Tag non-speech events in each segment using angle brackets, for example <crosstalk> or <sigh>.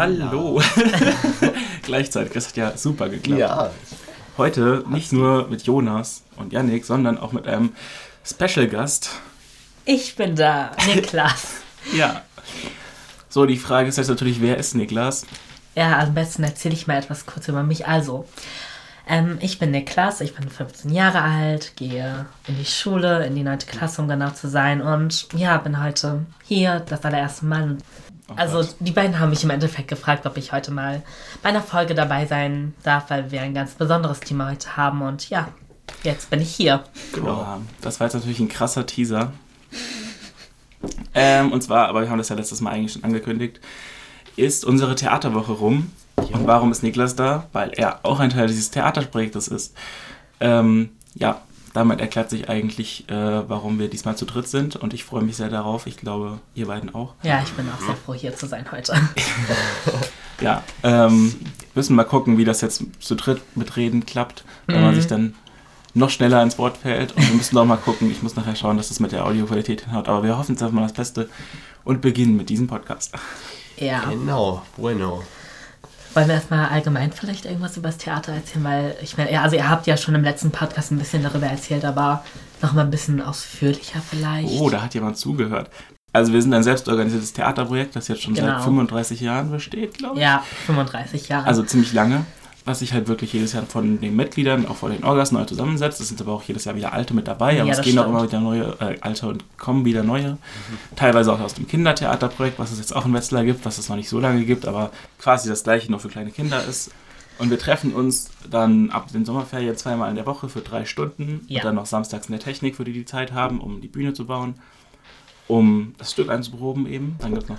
Hallo. <laughs> Gleichzeitig, das hat ja super geklappt. Ja. Heute nicht nur mit Jonas und Yannick, sondern auch mit einem Special-Gast. Ich bin da, <laughs> Niklas. Ja. So, die Frage ist jetzt natürlich, wer ist Niklas? ja, am besten erzähle ich mal etwas kurz über mich. Also, ähm, ich bin Niklas, ich bin 15 Jahre alt, gehe in die Schule, in die 9. Klasse, um genau zu sein. Und ja, bin heute hier, das allererste Mal. Oh also, Gott. die beiden haben mich im Endeffekt gefragt, ob ich heute mal bei einer Folge dabei sein darf, weil wir ein ganz besonderes Thema heute haben. Und ja, jetzt bin ich hier. Genau. Ja, das war jetzt natürlich ein krasser Teaser. Ähm, und zwar, aber wir haben das ja letztes Mal eigentlich schon angekündigt, ist unsere Theaterwoche rum. Und warum ist Niklas da? Weil er auch ein Teil dieses Theaterprojektes ist. Ähm, ja, damit erklärt sich eigentlich, äh, warum wir diesmal zu dritt sind. Und ich freue mich sehr darauf. Ich glaube, ihr beiden auch. Ja, ich bin auch sehr froh, hier zu sein heute. <laughs> Ja, ähm, müssen mal gucken, wie das jetzt zu dritt mit Reden klappt, wenn man sich dann noch schneller ins Wort fällt. Und wir müssen auch mal gucken, ich muss nachher schauen, dass das mit der Audioqualität hinhaut. Aber wir hoffen jetzt einfach mal das Beste und beginnen mit diesem Podcast. Ja. Genau, bueno. Wollen wir erstmal allgemein vielleicht irgendwas über das Theater erzählen? Weil ich meine, also ihr habt ja schon im letzten Podcast ein bisschen darüber erzählt, aber noch mal ein bisschen ausführlicher vielleicht. Oh, da hat jemand zugehört. Also wir sind ein selbstorganisiertes Theaterprojekt, das jetzt schon Genau. seit 35 Jahren besteht, glaube ich. Ja, 35 Jahre. Also ziemlich lange. Was sich halt wirklich jedes Jahr von den Mitgliedern, auch von den Orgas neu zusammensetzt. Es sind aber auch jedes Jahr wieder alte mit dabei, aber Ja, es gehen auch stimmt. immer wieder neue, äh, alte und kommen wieder neue. Teilweise auch aus dem Kindertheaterprojekt, was es jetzt auch in Wetzlar gibt, was es noch nicht so lange gibt, aber quasi das gleiche nur für kleine Kinder ist. Und wir treffen uns dann ab den Sommerferien zweimal in der Woche für drei Stunden Ja. und dann noch samstags in der Technik, für die die Zeit haben, um die Bühne zu bauen, um das Stück einzuproben eben. Dann gibt es noch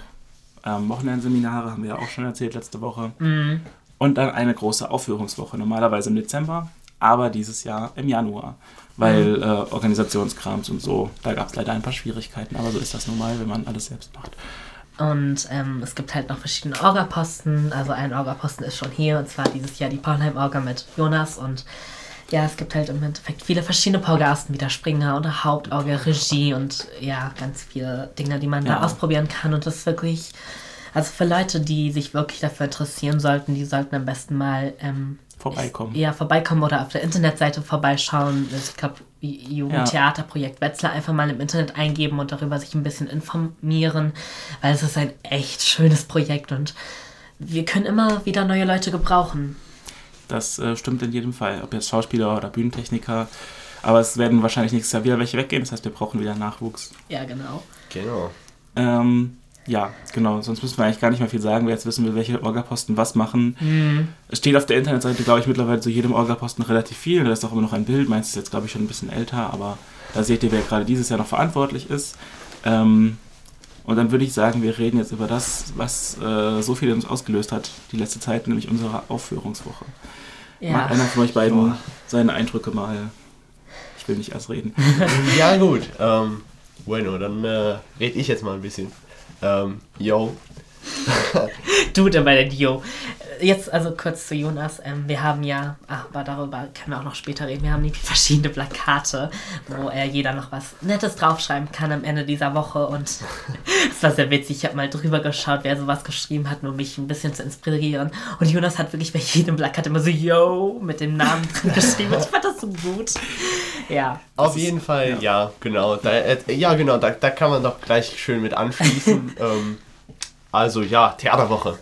ähm, Wochenendseminare, haben wir ja auch schon erzählt letzte Woche. Mhm. Und dann eine große Aufführungswoche, normalerweise im Dezember, aber dieses Jahr im Januar, weil Mhm. äh, Organisationskrams und so, da gab es leider ein paar Schwierigkeiten, aber so ist das normal, wenn man alles selbst macht. Und ähm, es gibt halt noch verschiedene Orga-Posten. Also ein Orga-Posten ist schon hier, und zwar dieses Jahr die Paulheim-Orga mit Jonas. Und ja, es gibt halt im Endeffekt viele verschiedene Paugasten, wie der Springer oder Hauptorga, Regie und ja, ganz viele Dinge, die man Ja. da ausprobieren kann. Und das ist wirklich, also für Leute, die sich wirklich dafür interessieren sollten, die sollten am besten mal ähm, Vorbeikommen. ja, vorbeikommen oder auf der Internetseite vorbeischauen. Ich glaube, Jugendtheaterprojekt Wetzlar einfach mal im Internet eingeben und darüber sich ein bisschen informieren, weil es ist ein echt schönes Projekt und wir können immer wieder neue Leute gebrauchen. Das äh, stimmt in jedem Fall, ob jetzt Schauspieler oder Bühnentechniker. Aber es werden wahrscheinlich nächstes Jahr wieder welche weggehen, das heißt, wir brauchen wieder Nachwuchs. Ja, genau. Genau. Ähm, ja, genau, sonst müssen wir eigentlich gar nicht mehr viel sagen, weil jetzt wissen wir, welche Orgaposten was machen. Es steht auf der Internetseite, glaube ich, mittlerweile zu jedem Orgaposten relativ viel. Da ist auch immer noch ein Bild. Meins ist jetzt, glaube ich, schon ein bisschen älter, aber da seht ihr, wer gerade dieses Jahr noch verantwortlich ist. Ähm, und dann würde ich sagen, wir reden jetzt über das, was äh, so viel in uns ausgelöst hat, die letzte Zeit, nämlich unsere Aufführungswoche. Ja. Mag einer von euch beiden Ja. seine Eindrücke mal? Ich will nicht erst reden. <laughs> Ja, gut. Ähm, bueno, dann äh, rede ich jetzt mal ein bisschen. Ähm, yo. <laughs> Du der bei der Dio. Jetzt also kurz zu Jonas. Ähm, wir haben ja, ach, aber darüber können wir auch noch später reden. Wir haben nämlich verschiedene Plakate, wo äh, jeder noch was Nettes draufschreiben kann am Ende dieser Woche. Und <laughs> es war sehr witzig. Ich habe mal drüber geschaut, wer sowas geschrieben hat, um mich ein bisschen zu inspirieren. Und Jonas hat wirklich bei jedem Plakat immer so Yo mit dem Namen drin <laughs> geschrieben. Ich fand das so gut. Ja. Auf jeden Fall, ja, genau. Da, äh, ja, genau, da, da kann man doch gleich schön mit anschließen. ähm, also ja, Theaterwoche.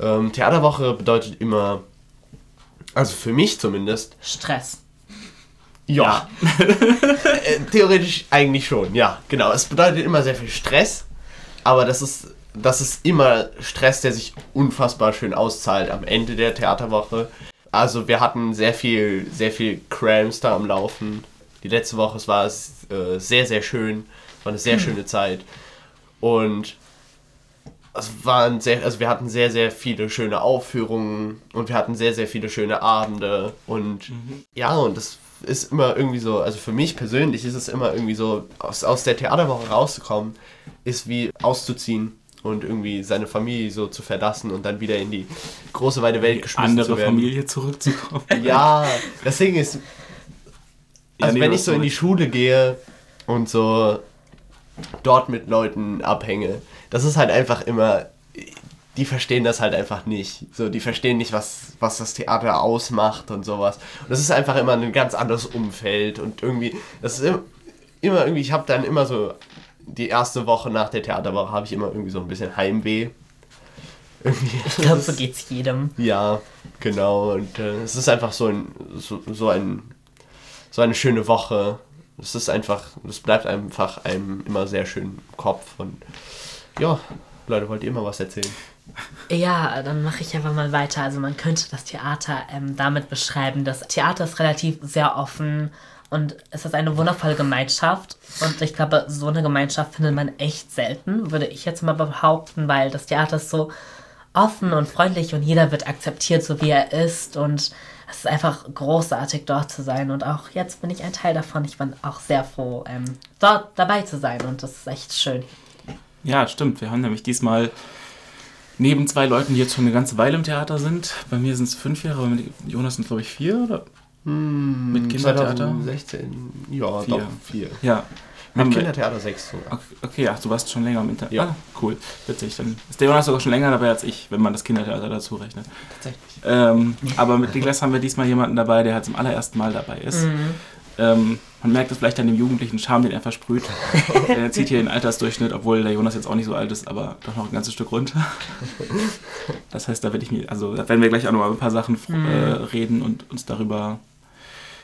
Ähm, Theaterwoche bedeutet immer, also für mich zumindest, Stress. ja. <laughs> äh, theoretisch eigentlich schon, ja, genau. Es bedeutet immer sehr viel Stress, aber das ist, das ist immer Stress, der sich unfassbar schön auszahlt am Ende der Theaterwoche. Also wir hatten sehr viel, sehr viel Crams da am Laufen. Die letzte Woche es war es äh, sehr, sehr schön. War eine sehr schöne Zeit. Und es waren sehr, also wir hatten sehr, sehr viele schöne Aufführungen und wir hatten sehr, sehr viele schöne Abende und ja, und das ist immer irgendwie so, also für mich persönlich ist es immer irgendwie so, aus, aus der Theaterwoche rauszukommen, ist wie auszuziehen und irgendwie seine Familie so zu verlassen und dann wieder in die große weite Welt geschmissen Andere zu werden. Familie zurückzukommen. <laughs> Ja, das Ding ist, Ja, also nee, wenn ich so in die. Schule gehe und so dort mit Leuten abhänge, das ist halt einfach immer, die verstehen das halt einfach nicht. So, die verstehen nicht, was, was das Theater ausmacht und sowas. Und das ist einfach immer ein ganz anderes Umfeld und irgendwie, das ist immer irgendwie, ich habe dann immer so, die erste Woche nach der Theaterwoche habe ich immer irgendwie so ein bisschen Heimweh. Irgendwie. Ich glaube, so geht's jedem. Ja, genau. Und äh, es ist einfach so ein, so, so ein, so eine schöne Woche. Es ist einfach, es bleibt einfach einem immer sehr schön im Kopf und ja, Leute, wollt ihr immer was erzählen? Ja, dann mache ich einfach mal weiter. Also man könnte das Theater ähm, damit beschreiben, das Theater ist relativ sehr offen und es ist eine wundervolle Gemeinschaft. Und ich glaube, so eine Gemeinschaft findet man echt selten, würde ich jetzt mal behaupten, weil das Theater ist so offen und freundlich und jeder wird akzeptiert, so wie er ist. Und es ist einfach großartig, dort zu sein. Und auch jetzt bin ich ein Teil davon. Ich bin auch sehr froh, ähm, dort dabei zu sein. Und das ist echt schön. Ja, stimmt. Wir haben nämlich diesmal neben zwei Leuten, die jetzt schon eine ganze Weile im Theater sind. Bei mir sind es fünf Jahre, aber mit Jonas sind glaube ich vier oder? Hm, mit Kindertheater? 2016, ja, vier. doch, vier. Ja. Mit Kindertheater sechs sogar. Okay, ach, du warst schon länger im Internet. Ja. Ah, cool, witzig. Dann ist der Jonas sogar schon länger dabei als ich, wenn man das Kindertheater dazu rechnet. Tatsächlich. Ähm, aber mit Niklas haben wir diesmal jemanden dabei, der halt zum allerersten Mal dabei ist. Mhm. Ähm, man merkt es vielleicht an dem jugendlichen Charme, den er versprüht. <laughs> er zieht hier den Altersdurchschnitt, obwohl der Jonas jetzt auch nicht so alt ist, aber doch noch ein ganzes Stück runter. Das heißt, da werde ich mir, also da werden wir gleich auch noch mal ein paar Sachen äh, mhm. reden und uns darüber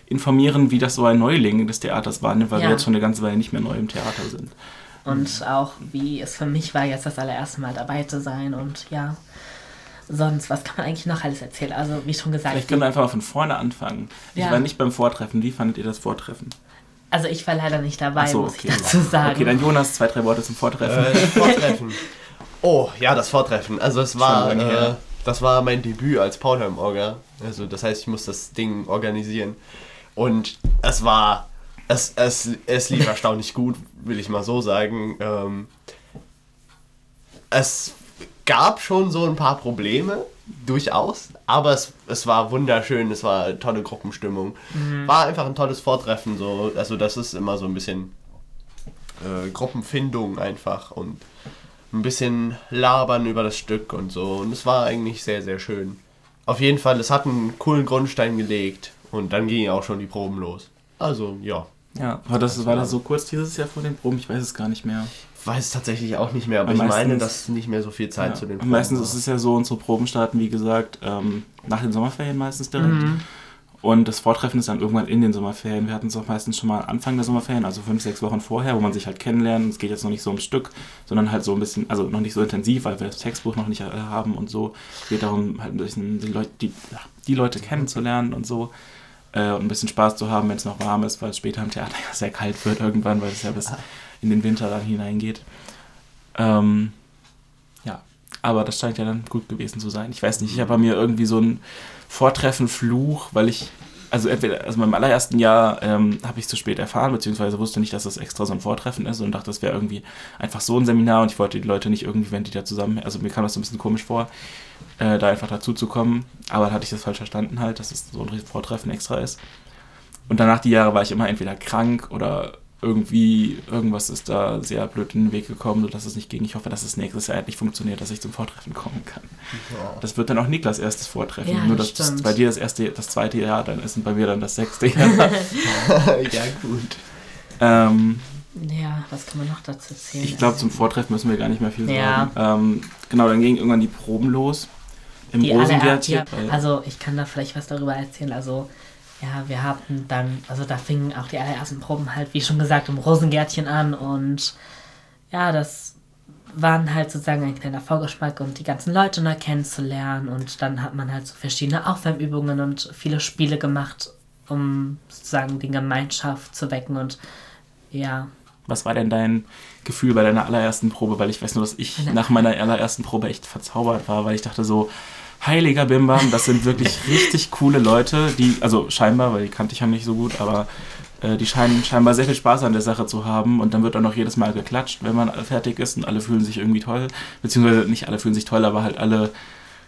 informieren, wie das so ein Neuling des Theaters war, weil ja. wir jetzt schon eine ganze Weile nicht mehr neu im Theater sind. Und auch wie es für mich war, jetzt das allererste Mal dabei zu sein und ja sonst, was kann man eigentlich noch alles erzählen? Also, wie schon gesagt. Vielleicht können wir einfach mal von vorne anfangen. Ja. Ich war nicht beim Vortreffen. Wie fandet ihr das Vortreffen? Also, ich war leider nicht dabei, so, muss okay. ich dazu sagen. Okay, dann Jonas, zwei, drei Worte zum Vortreffen. Äh, Vortreffen. <laughs> Oh, ja, das Vortreffen. Also, es war. Äh, das war mein Debüt als Paulheim-Orga. Also, das heißt, ich muss das Ding organisieren. Und es war. Es, es, es lief <laughs> erstaunlich gut, will ich mal so sagen. Ähm, es gab schon so ein paar Probleme, durchaus, aber es, es war wunderschön, es war tolle Gruppenstimmung. Mhm. War einfach ein tolles Vortreffen, so, also das ist immer so ein bisschen äh, Gruppenfindung einfach und ein bisschen labern über das Stück und so. Und es war eigentlich sehr, sehr schön. Auf jeden Fall, es hat einen coolen Grundstein gelegt und dann gingen auch schon die Proben los. Also, ja. Ja, war das, war das so kurz dieses Jahr vor den Proben? Ich weiß es gar nicht mehr weiß tatsächlich auch nicht mehr, aber, aber ich meine, dass nicht mehr so viel Zeit ja, zu den Proben Meistens war. ist es ja so, unsere Proben starten, wie gesagt, ähm, nach den Sommerferien meistens direkt. Mhm. Und das Vortreffen ist dann irgendwann in den Sommerferien. Wir hatten es auch meistens schon mal Anfang der Sommerferien, also fünf, sechs Wochen vorher, wo man sich halt kennenlernt. Es geht jetzt noch nicht so ums Stück, sondern halt so ein bisschen, also noch nicht so intensiv, weil wir das Textbuch noch nicht äh, haben und so. Es geht darum, halt ein bisschen die Leute, die, die Leute kennenzulernen und so. Äh, und ein bisschen Spaß zu haben, wenn es noch warm ist, weil es später im Theater ja sehr kalt wird irgendwann, weil es ja bis in den Winter dann hineingeht. Ähm, ja, aber das scheint ja dann gut gewesen zu sein. Ich weiß nicht, ich habe bei mir irgendwie so ein Vortreffen-Fluch, weil ich, also entweder, also beim allerersten Jahr ähm, habe ich es zu spät erfahren, beziehungsweise wusste nicht, dass das extra so ein Vortreffen ist und dachte, das wäre irgendwie einfach so ein Seminar und ich wollte die Leute nicht irgendwie, wenn die da zusammen, also mir kam das so ein bisschen komisch vor, äh, da einfach dazu zu kommen, aber dann hatte ich das falsch verstanden halt, dass es so ein Vortreffen extra ist. Und danach die Jahre war ich immer entweder krank oder irgendwie, irgendwas ist da sehr blöd in den Weg gekommen, sodass es nicht ging. Ich hoffe, dass es nächstes Jahr endlich funktioniert, dass ich zum Vortreffen kommen kann. Ja. Das wird dann auch Niklas erstes Vortreffen. Ja, Nur, dass das bei dir das erste, das zweite Jahr dann ist und bei mir dann das sechste Jahr. <laughs> <laughs> ja, gut. Ähm, ja, was kann man noch dazu erzählen? Ich glaube, zum Vortreffen müssen wir gar nicht mehr viel ja. sagen. Ähm, genau, dann gingen irgendwann die Proben los. Im die Rosengärtchen. Also, ich kann da vielleicht was darüber erzählen. Also, ja, wir hatten dann, also da fingen auch die allerersten Proben halt, wie schon gesagt, im Rosengärtchen an und ja, das waren halt sozusagen ein kleiner Vorgeschmack und die ganzen Leute neu kennenzulernen und dann hat man halt so verschiedene Aufwärmübungen und viele Spiele gemacht, um sozusagen die Gemeinschaft zu wecken und ja. Was war denn dein Gefühl bei deiner allerersten Probe? Weil ich weiß nur, dass ich nach meiner allerersten Probe echt verzaubert war, weil ich dachte so, heiliger Bimbam, das sind wirklich <laughs> richtig coole Leute, die, also scheinbar, weil die kannte ich ja nicht so gut, aber äh, die scheinen scheinbar sehr viel Spaß an der Sache zu haben und dann wird auch noch jedes Mal geklatscht, wenn man fertig ist und alle fühlen sich irgendwie toll, beziehungsweise nicht alle fühlen sich toll, aber halt alle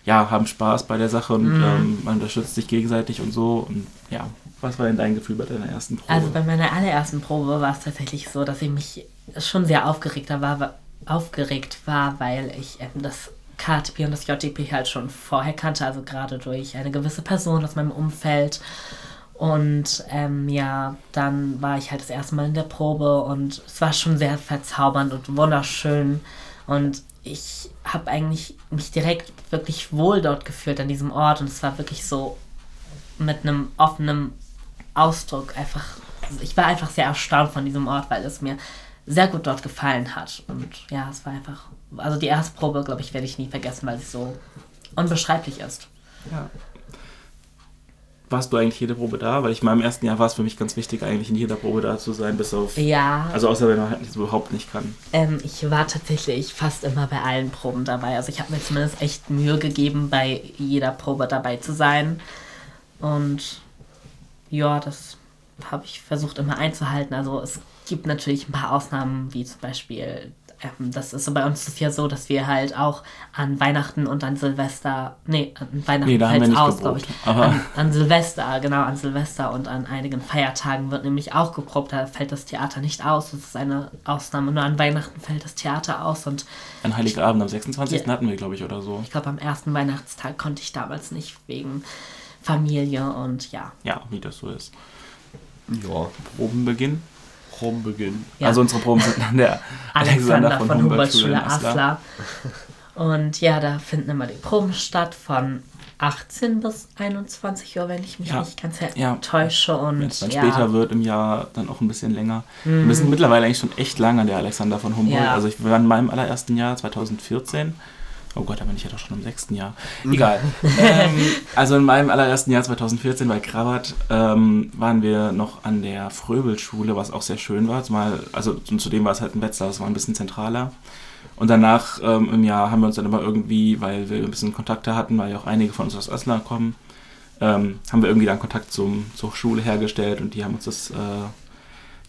ja, haben Spaß bei der Sache und mhm. ähm, man unterstützt sich gegenseitig und so und ja, was war denn dein Gefühl bei deiner ersten Probe? Also bei meiner allerersten Probe war es tatsächlich so, dass ich mich schon sehr aufgeregt war, aufgeregt war weil ich ähm, das KTP und das JTP halt schon vorher kannte, also gerade durch eine gewisse Person aus meinem Umfeld. Und ähm, ja, dann war ich halt das erste Mal in der Probe und es war schon sehr verzaubernd und wunderschön. Und ich habe eigentlich mich direkt wirklich wohl dort gefühlt an diesem Ort und es war wirklich so mit einem offenen Ausdruck einfach. Ich war einfach sehr erstaunt von diesem Ort, weil es mir sehr gut dort gefallen hat. Und ja, es war einfach. Also die Erstprobe, glaube ich, werde ich nie vergessen, weil sie so unbeschreiblich ist. Ja. Warst du eigentlich jede Probe da? Weil ich mal im ersten Jahr war es für mich ganz wichtig, eigentlich in jeder Probe da zu sein, bis auf. Ja. Also außer wenn man halt das überhaupt nicht kann. Ähm, ich war tatsächlich fast immer bei allen Proben dabei. Also ich habe mir zumindest echt Mühe gegeben, bei jeder Probe dabei zu sein. Und ja, das habe ich versucht immer einzuhalten. Also es gibt natürlich ein paar Ausnahmen, wie zum Beispiel, ähm, das ist so bei uns ist ja so, dass wir halt auch an Weihnachten und an Silvester, nee, an Weihnachten Nee, nicht aus, glaube ich. An, an Silvester, genau, an Silvester und an einigen Feiertagen wird nämlich auch geprobt. Da fällt das Theater nicht aus. Das ist eine Ausnahme. Nur an Weihnachten fällt das Theater aus und An Heiligabend am 26. Ja. hatten wir, glaube ich, oder so. ich glaube, am ersten Weihnachtstag konnte ich damals nicht wegen Familie und ja. Ja, wie das so ist. Ja, Probenbeginn. Probenbeginn. ja. Also unsere Proben sind an der <laughs> Alexander von, Humboldt-Schule in Aslar. Aslar. Und ja, da finden immer die Proben statt von 18 bis 21 Uhr, wenn ich mich Ja. nicht ganz Ja. täusche. Und Wenn es dann ja, später wird im Jahr, dann auch ein bisschen länger. Wir sind mittlerweile eigentlich schon echt lang an der Alexander von Humboldt. Ja. Also ich war in meinem allerersten Jahr, 2014. Oh Gott, da bin ich ja doch schon im sechsten Jahr. Egal. <laughs> ähm, also in meinem allerersten Jahr, 2014, bei Krabat, ähm, waren wir noch an der Fröbelschule, was auch sehr schön war. Zumal, also und zudem war es halt ein Wetzlar, das war ein bisschen zentraler. Und danach ähm, im Jahr haben wir uns dann immer irgendwie, weil wir ein bisschen Kontakte hatten, weil ja auch einige von uns aus Osnabrück kommen, ähm, haben wir irgendwie dann Kontakt zum, zur Schule hergestellt und die haben uns das äh,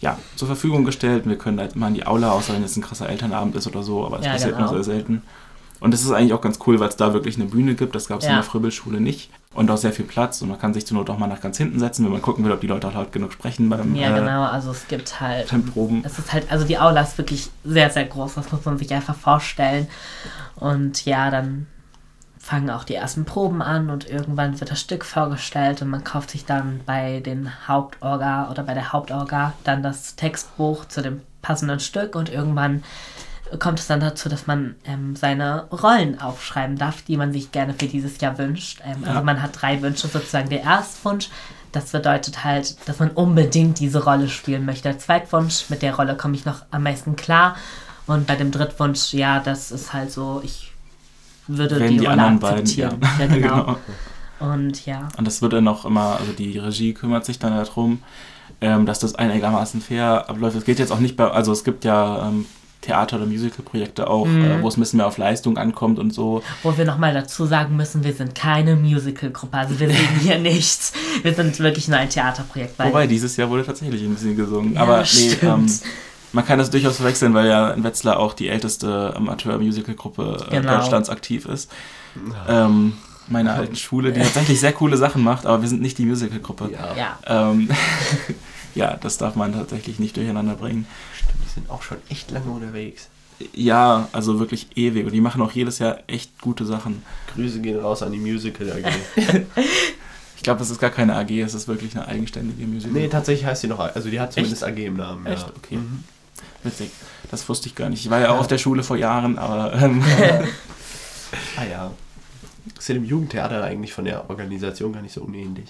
ja, zur Verfügung gestellt. Wir können halt immer in die Aula, außer wenn jetzt ein krasser Elternabend ist oder so, aber das Ja, passiert genau. nur sehr selten. Und das ist eigentlich auch ganz cool, weil es da wirklich eine Bühne gibt. Das gab es in Ja. der Fröbelschule nicht. Und auch sehr viel Platz. Und man kann sich zur Not auch mal nach ganz hinten setzen, wenn man gucken will, ob die Leute auch laut genug sprechen beim Ja, äh, genau. Also es gibt halt. Temproben. Es ist halt, also die Aula ist wirklich sehr, sehr groß. Das muss man sich einfach vorstellen. Und ja, dann fangen auch die ersten Proben an und irgendwann wird das Stück vorgestellt und man kauft sich dann bei den Hauptorga oder bei der Hauptorga dann das Textbuch zu dem passenden Stück und irgendwann kommt es dann dazu, dass man ähm, seine Rollen aufschreiben darf, die man sich gerne für dieses Jahr wünscht. Ähm, Also Ja. man hat drei Wünsche, sozusagen der Erstwunsch. Das bedeutet halt, dass man unbedingt diese Rolle spielen möchte. Der Zweitwunsch, mit der Rolle komme ich noch am meisten klar. Und bei dem Drittwunsch, ja, das ist halt so, ich würde Werden die, die Rolle anderen beiden, akzeptieren. ja. Ja, genau. <laughs> Genau. Und ja, Und das wird dann auch immer, also die Regie kümmert sich dann darum, ähm, dass das einigermaßen fair abläuft. Es geht jetzt auch nicht bei, also es gibt ja ähm, Theater- oder Musical-Projekte auch, Mhm. äh, wo es ein bisschen mehr auf Leistung ankommt und so. wo wir nochmal dazu sagen müssen, wir sind keine Musical-Gruppe, also wir singen hier <laughs> nichts. Wir sind wirklich nur ein Theaterprojekt. Weil Wobei, dieses Jahr wurde tatsächlich ein bisschen gesungen. Ja, Aber nee, ähm, man kann das durchaus verwechseln, weil ja in Wetzlar auch die älteste Amateur-Musical-Gruppe äh, Genau. Deutschlands aktiv ist. Ähm, meine alten <laughs> Schule, die tatsächlich sehr coole Sachen macht, aber wir sind nicht die Musical-Gruppe. Ja, ja, Ähm, <laughs> ja, das darf man tatsächlich nicht durcheinander bringen. stimmt, die sind auch schon echt lange unterwegs. Ja, also wirklich ewig. Und die machen auch jedes Jahr echt gute Sachen. Grüße gehen raus an die Musical AG. <laughs> Ich glaube, es ist gar keine AG, es ist wirklich eine eigenständige Musical. nee, tatsächlich heißt sie noch, also die hat zumindest AG im Namen. Echt? Ja. Okay. Mhm. Witzig. Das wusste ich gar nicht. Ich war ja auch auf der Schule vor Jahren, aber <laughs> ähm, Ah ja. Ist ja dem Jugendtheater eigentlich von der Organisation gar nicht so unähnlich.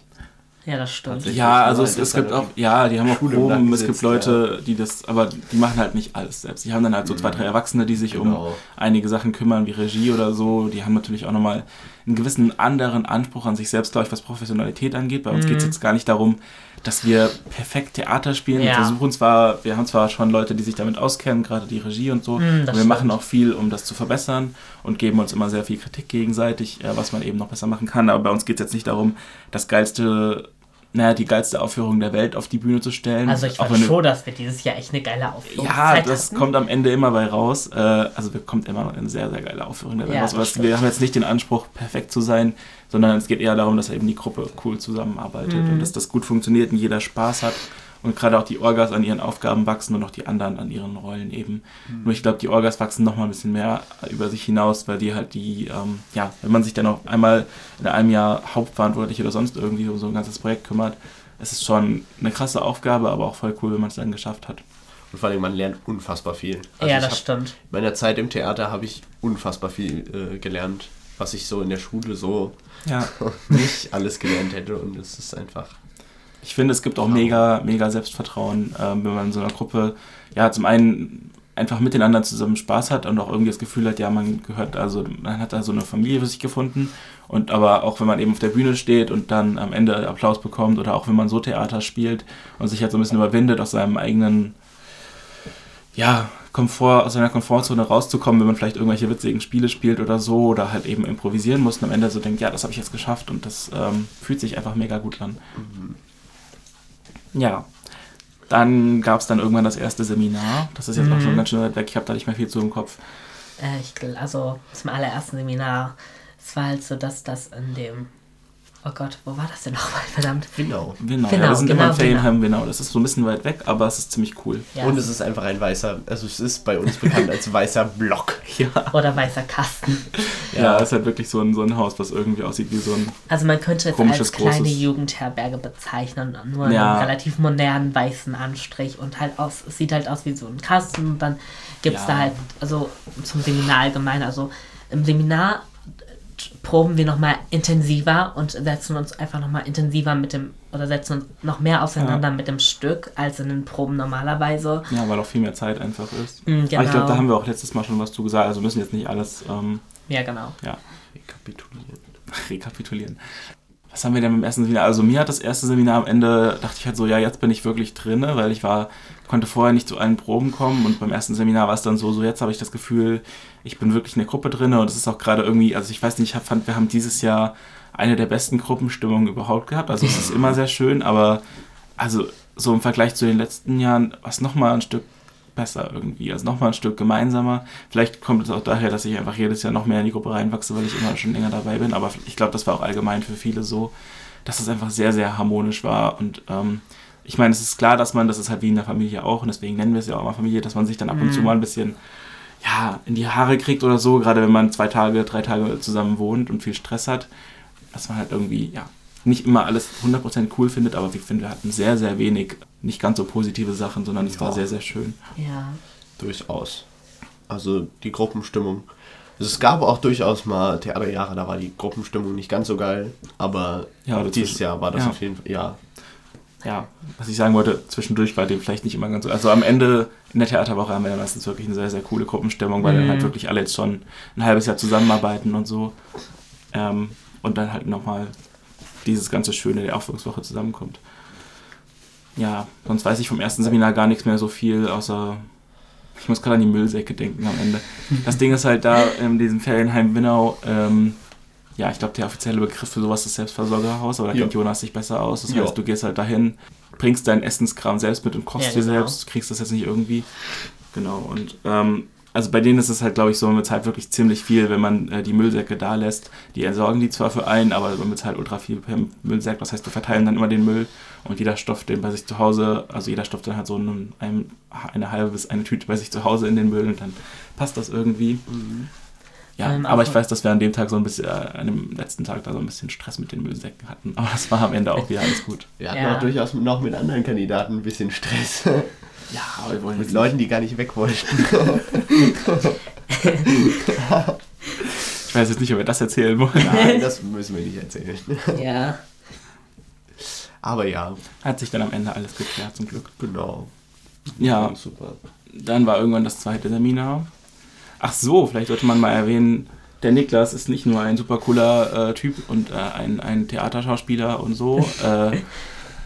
Ja, das stimmt. Ja, nur also halt, es, es gibt dann auch, ja, die haben auch Schule Proben, es gibt Leute, die das, aber die machen halt nicht alles selbst. Die haben dann halt so zwei, drei Erwachsene, die sich um Genau. einige Sachen kümmern, wie Regie oder so. Die haben natürlich auch nochmal einen gewissen anderen Anspruch an sich selbst, glaube ich, was Professionalität angeht. Bei uns Mhm. geht es jetzt gar nicht darum, dass wir perfekt Theater spielen. Wir Ja. versuchen zwar, wir haben zwar schon Leute, die sich damit auskennen, gerade die Regie und so. Mhm, und wir stimmt. machen auch viel, um das zu verbessern und geben uns immer sehr viel Kritik gegenseitig, äh, was man eben noch besser machen kann. Aber bei uns geht es jetzt nicht darum, das geilste, naja, die geilste Aufführung der Welt auf die Bühne zu stellen. Also ich fand schon, dass wir dieses Jahr echt eine geile Aufführung ja, das kommt am Ende immer bei raus. Äh, also wir kommt immer noch eine sehr, sehr geile Aufführung dabei Ja, raus. Aber wir haben jetzt nicht den Anspruch, perfekt zu sein, sondern es geht eher darum, dass eben die Gruppe cool zusammenarbeitet Mhm. und dass das gut funktioniert und jeder Spaß hat und gerade auch die Orgas an ihren Aufgaben wachsen und auch die anderen an ihren Rollen eben. Mhm. Nur ich glaube, die Orgas wachsen noch mal ein bisschen mehr über sich hinaus, weil die halt die, ähm, ja, wenn man sich dann auch einmal in einem Jahr hauptverantwortlich oder sonst irgendwie um so ein ganzes Projekt kümmert, es ist schon eine krasse Aufgabe, aber auch voll cool, wenn man es dann geschafft hat. Und vor allem, man lernt unfassbar viel. Also ja, das hab, stimmt. In meiner Zeit im Theater habe ich unfassbar viel äh, gelernt, was ich so in der Schule so ja. <laughs> nicht alles gelernt hätte. Und es ist einfach. Ich finde, es gibt auch mega, mega Selbstvertrauen, ähm, wenn man in so einer Gruppe, ja, zum einen einfach mit den anderen zusammen Spaß hat und auch irgendwie das Gefühl hat, ja, man gehört, also man hat da so eine Familie für sich gefunden. Und aber auch wenn man eben auf der Bühne steht und dann am Ende Applaus bekommt oder auch wenn man so Theater spielt und sich halt so ein bisschen überwindet aus seinem eigenen ja, Komfort, aus seiner Komfortzone rauszukommen, wenn man vielleicht irgendwelche witzigen Spiele spielt oder so oder halt eben improvisieren muss und am Ende so denkt, ja, das habe ich jetzt geschafft und das ähm, fühlt sich einfach mega gut an. Mhm. Ja. Dann gab es dann irgendwann das erste Seminar. Das ist jetzt mhm. auch schon ganz schön weit weg. Ich habe da nicht mehr viel zu im Kopf. Äh, ich, also zum allerersten Seminar, es war halt so, dass das in dem Oh Gott, wo war das denn nochmal? <laughs> Verdammt. Winnow. Winnow. Winnow ja, wir sind genau, immer in Ferienheim Winnow. Das ist so ein bisschen weit weg, aber es ist ziemlich cool. Ja. Und es ist einfach ein weißer, also es ist bei uns bekannt als weißer Block. <laughs> Ja. Oder weißer Kasten. Ja, ja, es ist halt wirklich so ein, so ein Haus, was irgendwie aussieht wie so ein. Also man könnte es als kleine großes... Jugendherberge bezeichnen, nur ja. einen relativ modernen weißen Anstrich und halt aus, es sieht halt aus wie so ein Kasten und dann gibt es da halt, also zum Seminar allgemein, also im Seminar proben wir nochmal intensiver und setzen uns einfach nochmal intensiver mit dem, oder setzen uns noch mehr auseinander ja. mit dem Stück als in den Proben normalerweise. Ja, weil auch viel mehr Zeit einfach ist. Mhm, genau. Aber ich glaube, da haben wir auch letztes Mal schon was zu gesagt, also müssen jetzt nicht alles. Ähm, ja, genau. Ja. Rekapitulieren. <laughs> Rekapitulieren. Was haben wir denn beim ersten Seminar? Also mir hat das erste Seminar am Ende, dachte ich halt so, ja, jetzt bin ich wirklich drin, weil ich war, konnte vorher nicht zu allen Proben kommen und beim ersten Seminar war es dann so, so jetzt habe ich das Gefühl, ich bin wirklich in der Gruppe drin und es ist auch gerade irgendwie, also ich weiß nicht, ich fand, wir haben dieses Jahr eine der besten Gruppenstimmungen überhaupt gehabt. Also es ist immer sehr schön, aber also so im Vergleich zu den letzten Jahren war es nochmal ein Stück besser irgendwie, also nochmal ein Stück gemeinsamer. Vielleicht kommt es auch daher, dass ich einfach jedes Jahr noch mehr in die Gruppe reinwachse, weil ich immer schon länger dabei bin, aber ich glaube, das war auch allgemein für viele so, dass es einfach sehr, sehr harmonisch war und ähm, ich meine, es ist klar, dass man, das ist halt wie in der Familie auch und deswegen nennen wir es ja auch immer Familie, dass man sich dann ab und zu mhm. mal ein bisschen ja, in die Haare kriegt oder so, gerade wenn man zwei Tage, drei Tage zusammen wohnt und viel Stress hat, dass man halt irgendwie, ja, nicht immer alles 100% cool findet, aber ich finde, wir hatten sehr, sehr wenig, nicht ganz so positive Sachen, sondern es ja. war sehr, sehr schön. Ja. Durchaus. Also die Gruppenstimmung. Also es gab auch durchaus mal Theaterjahre, da war die Gruppenstimmung nicht ganz so geil, aber ja, dieses Jahr war das ja. auf jeden Fall, ja, ja, was ich sagen wollte, zwischendurch war dem vielleicht nicht immer ganz so. Also am Ende in der Theaterwoche haben wir dann meistens wirklich eine sehr, sehr coole Gruppenstimmung, weil mhm. dann halt mhm. wirklich alle jetzt schon ein halbes Jahr zusammenarbeiten und so. Ähm, und dann halt nochmal dieses ganze Schöne der Aufführungswoche zusammenkommt. Ja, sonst weiß ich vom ersten Seminar gar nichts mehr so viel, außer ich muss gerade an die Müllsäcke denken am Ende. Das Ding ist halt da in diesem Ferienheim Winnau, ähm, ja, ich glaube, der offizielle Begriff für sowas ist Selbstversorgerhaus, aber da kennt Jonas sich besser aus. Das heißt, du gehst halt dahin, bringst deinen Essenskram selbst mit und kochst ja, dir genau. selbst, kriegst das jetzt nicht irgendwie. Genau, und ähm, also bei denen ist es halt, glaube ich, so, man bezahlt wirklich ziemlich viel, wenn man äh, die Müllsäcke da lässt. Die entsorgen die zwar für einen, aber man bezahlt ultra viel per Müllsack. Das heißt, wir verteilen dann immer den Müll und jeder stopft den bei sich zu Hause, also jeder stopft dann halt so eine, eine halbe bis eine Tüte bei sich zu Hause in den Müll und dann passt das irgendwie. Mhm. Ja, ähm, aber ich weiß, dass wir an dem Tag so ein bisschen, äh, an dem letzten Tag da so ein bisschen Stress mit den Müllsäcken hatten. Aber das war am Ende auch wieder alles gut. Wir hatten ja. auch durchaus noch mit anderen Kandidaten ein bisschen Stress. Ja, aber wir wollen Mit Leuten, die gar nicht weg wollten. ich weiß jetzt nicht, ob wir das erzählen wollen. Nein, das müssen wir nicht erzählen. Ja. Aber ja. Hat sich dann am Ende alles geklärt, zum Glück. Genau. Ja, super. Dann war irgendwann das zweite Seminar. Ach so, vielleicht sollte man mal erwähnen, der Niklas ist nicht nur ein super cooler äh, Typ und äh, ein, ein Theaterschauspieler und so, <laughs> äh,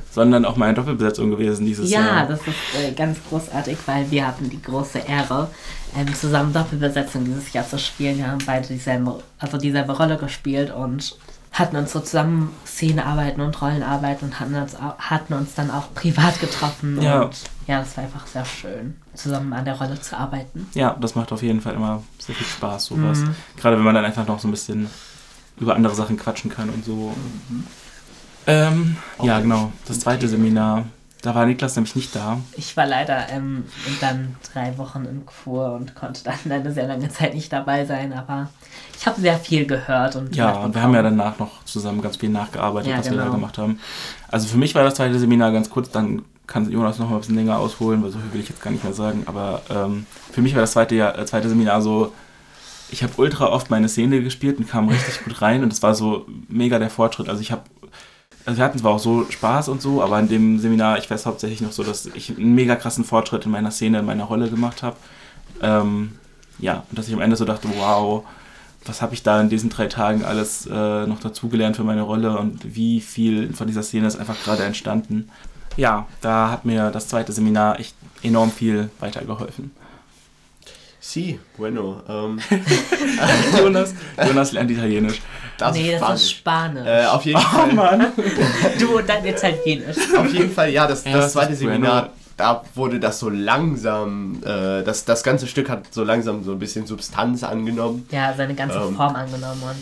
sondern auch mal eine Doppelbesetzung gewesen dieses ja, Jahr. Ja, das ist äh, ganz großartig, weil wir hatten die große Ehre, ähm, zusammen Doppelbesetzung dieses Jahr zu spielen. Wir haben beide dieselbe, also dieselbe Rolle gespielt und hatten uns so zusammen Szenearbeiten und Rollenarbeiten und hatten uns, hatten uns dann auch privat getroffen. Ja. Und ja, das war einfach sehr schön, zusammen an der Rolle zu arbeiten. Ja, das macht auf jeden Fall immer sehr viel Spaß, sowas. Mhm. Gerade wenn man dann einfach noch so ein bisschen über andere Sachen quatschen kann und so. Mhm. Ähm, ja, genau. Das zweite Seminar Da war Niklas nämlich nicht da. Ich war leider ähm, dann drei Wochen in Kur und konnte dann eine sehr lange Zeit nicht dabei sein, aber ich habe sehr viel gehört. Und ja, und wir haben ja danach noch zusammen ganz viel nachgearbeitet, Ja, was wir da genau. gemacht haben. Also für mich war das zweite Seminar ganz kurz, dann kann Jonas noch mal ein bisschen länger ausholen, weil so viel will ich jetzt gar nicht mehr sagen. Aber ähm, für mich war das zweite, Jahr, äh, zweite Seminar so, ich habe ultra oft meine Szene gespielt und kam richtig gut rein und es war so mega der Fortschritt. Also ich habe, also wir hatten zwar auch so Spaß und so, aber in dem Seminar, ich weiß hauptsächlich noch so, dass ich einen mega krassen Fortschritt in meiner Szene, in meiner Rolle gemacht habe. Ähm, ja, und dass ich am Ende so dachte, wow, was habe ich da in diesen drei Tagen alles äh, noch dazugelernt für meine Rolle und wie viel von dieser Szene ist einfach gerade entstanden. Ja, da hat mir das zweite Seminar echt enorm viel weitergeholfen. Si, bueno. Ähm, <laughs> Jonas, Jonas lernt Italienisch. Das nee, das Spanisch. ist Spanisch. Äh, auf jeden Oh Fall. Mann. <laughs> du und dein Italienisch. Auf jeden Fall, ja, das, das das zweite ist Seminar, bueno. da wurde das so langsam, äh, das, das ganze Stück hat so langsam so ein bisschen Substanz angenommen. Ja, seine ganze Ähm. Form angenommen und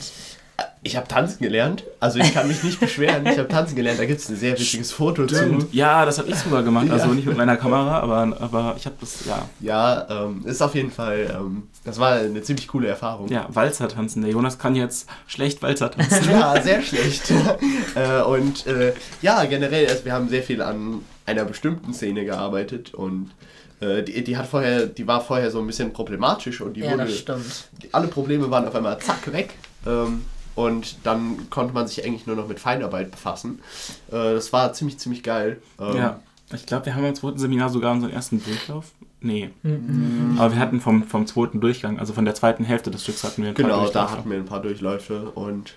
Ich habe tanzen gelernt, also ich kann mich nicht beschweren, ich habe tanzen gelernt, da gibt es ein sehr witziges Foto zu. Ja, das habe ich sogar gemacht. Also Ja. nicht mit meiner Kamera, aber, aber ich habe das, ja. Ja, ähm, ist auf jeden Fall, ähm, das war eine ziemlich coole Erfahrung. Ja, Walzer tanzen. Der Jonas kann jetzt schlecht Walzer tanzen. <laughs> Ja, sehr schlecht. <laughs> äh, und äh, ja, generell, also wir haben sehr viel an einer bestimmten Szene gearbeitet und äh, die, die hat vorher, die war vorher so ein bisschen problematisch und die ja, wurde, das stimmt. alle Probleme waren auf einmal zack weg. Ähm, und dann konnte man sich eigentlich nur noch mit Feinarbeit befassen. Äh, das war ziemlich, ziemlich geil. Ähm, Ja. Ich glaube, wir haben im zweiten Seminar sogar unseren ersten Durchlauf. Nee. Aber wir hatten vom, vom zweiten Durchgang, also von der zweiten Hälfte des Stücks hatten wir ein paar Genau, da hatten wir ein paar Durchläufe und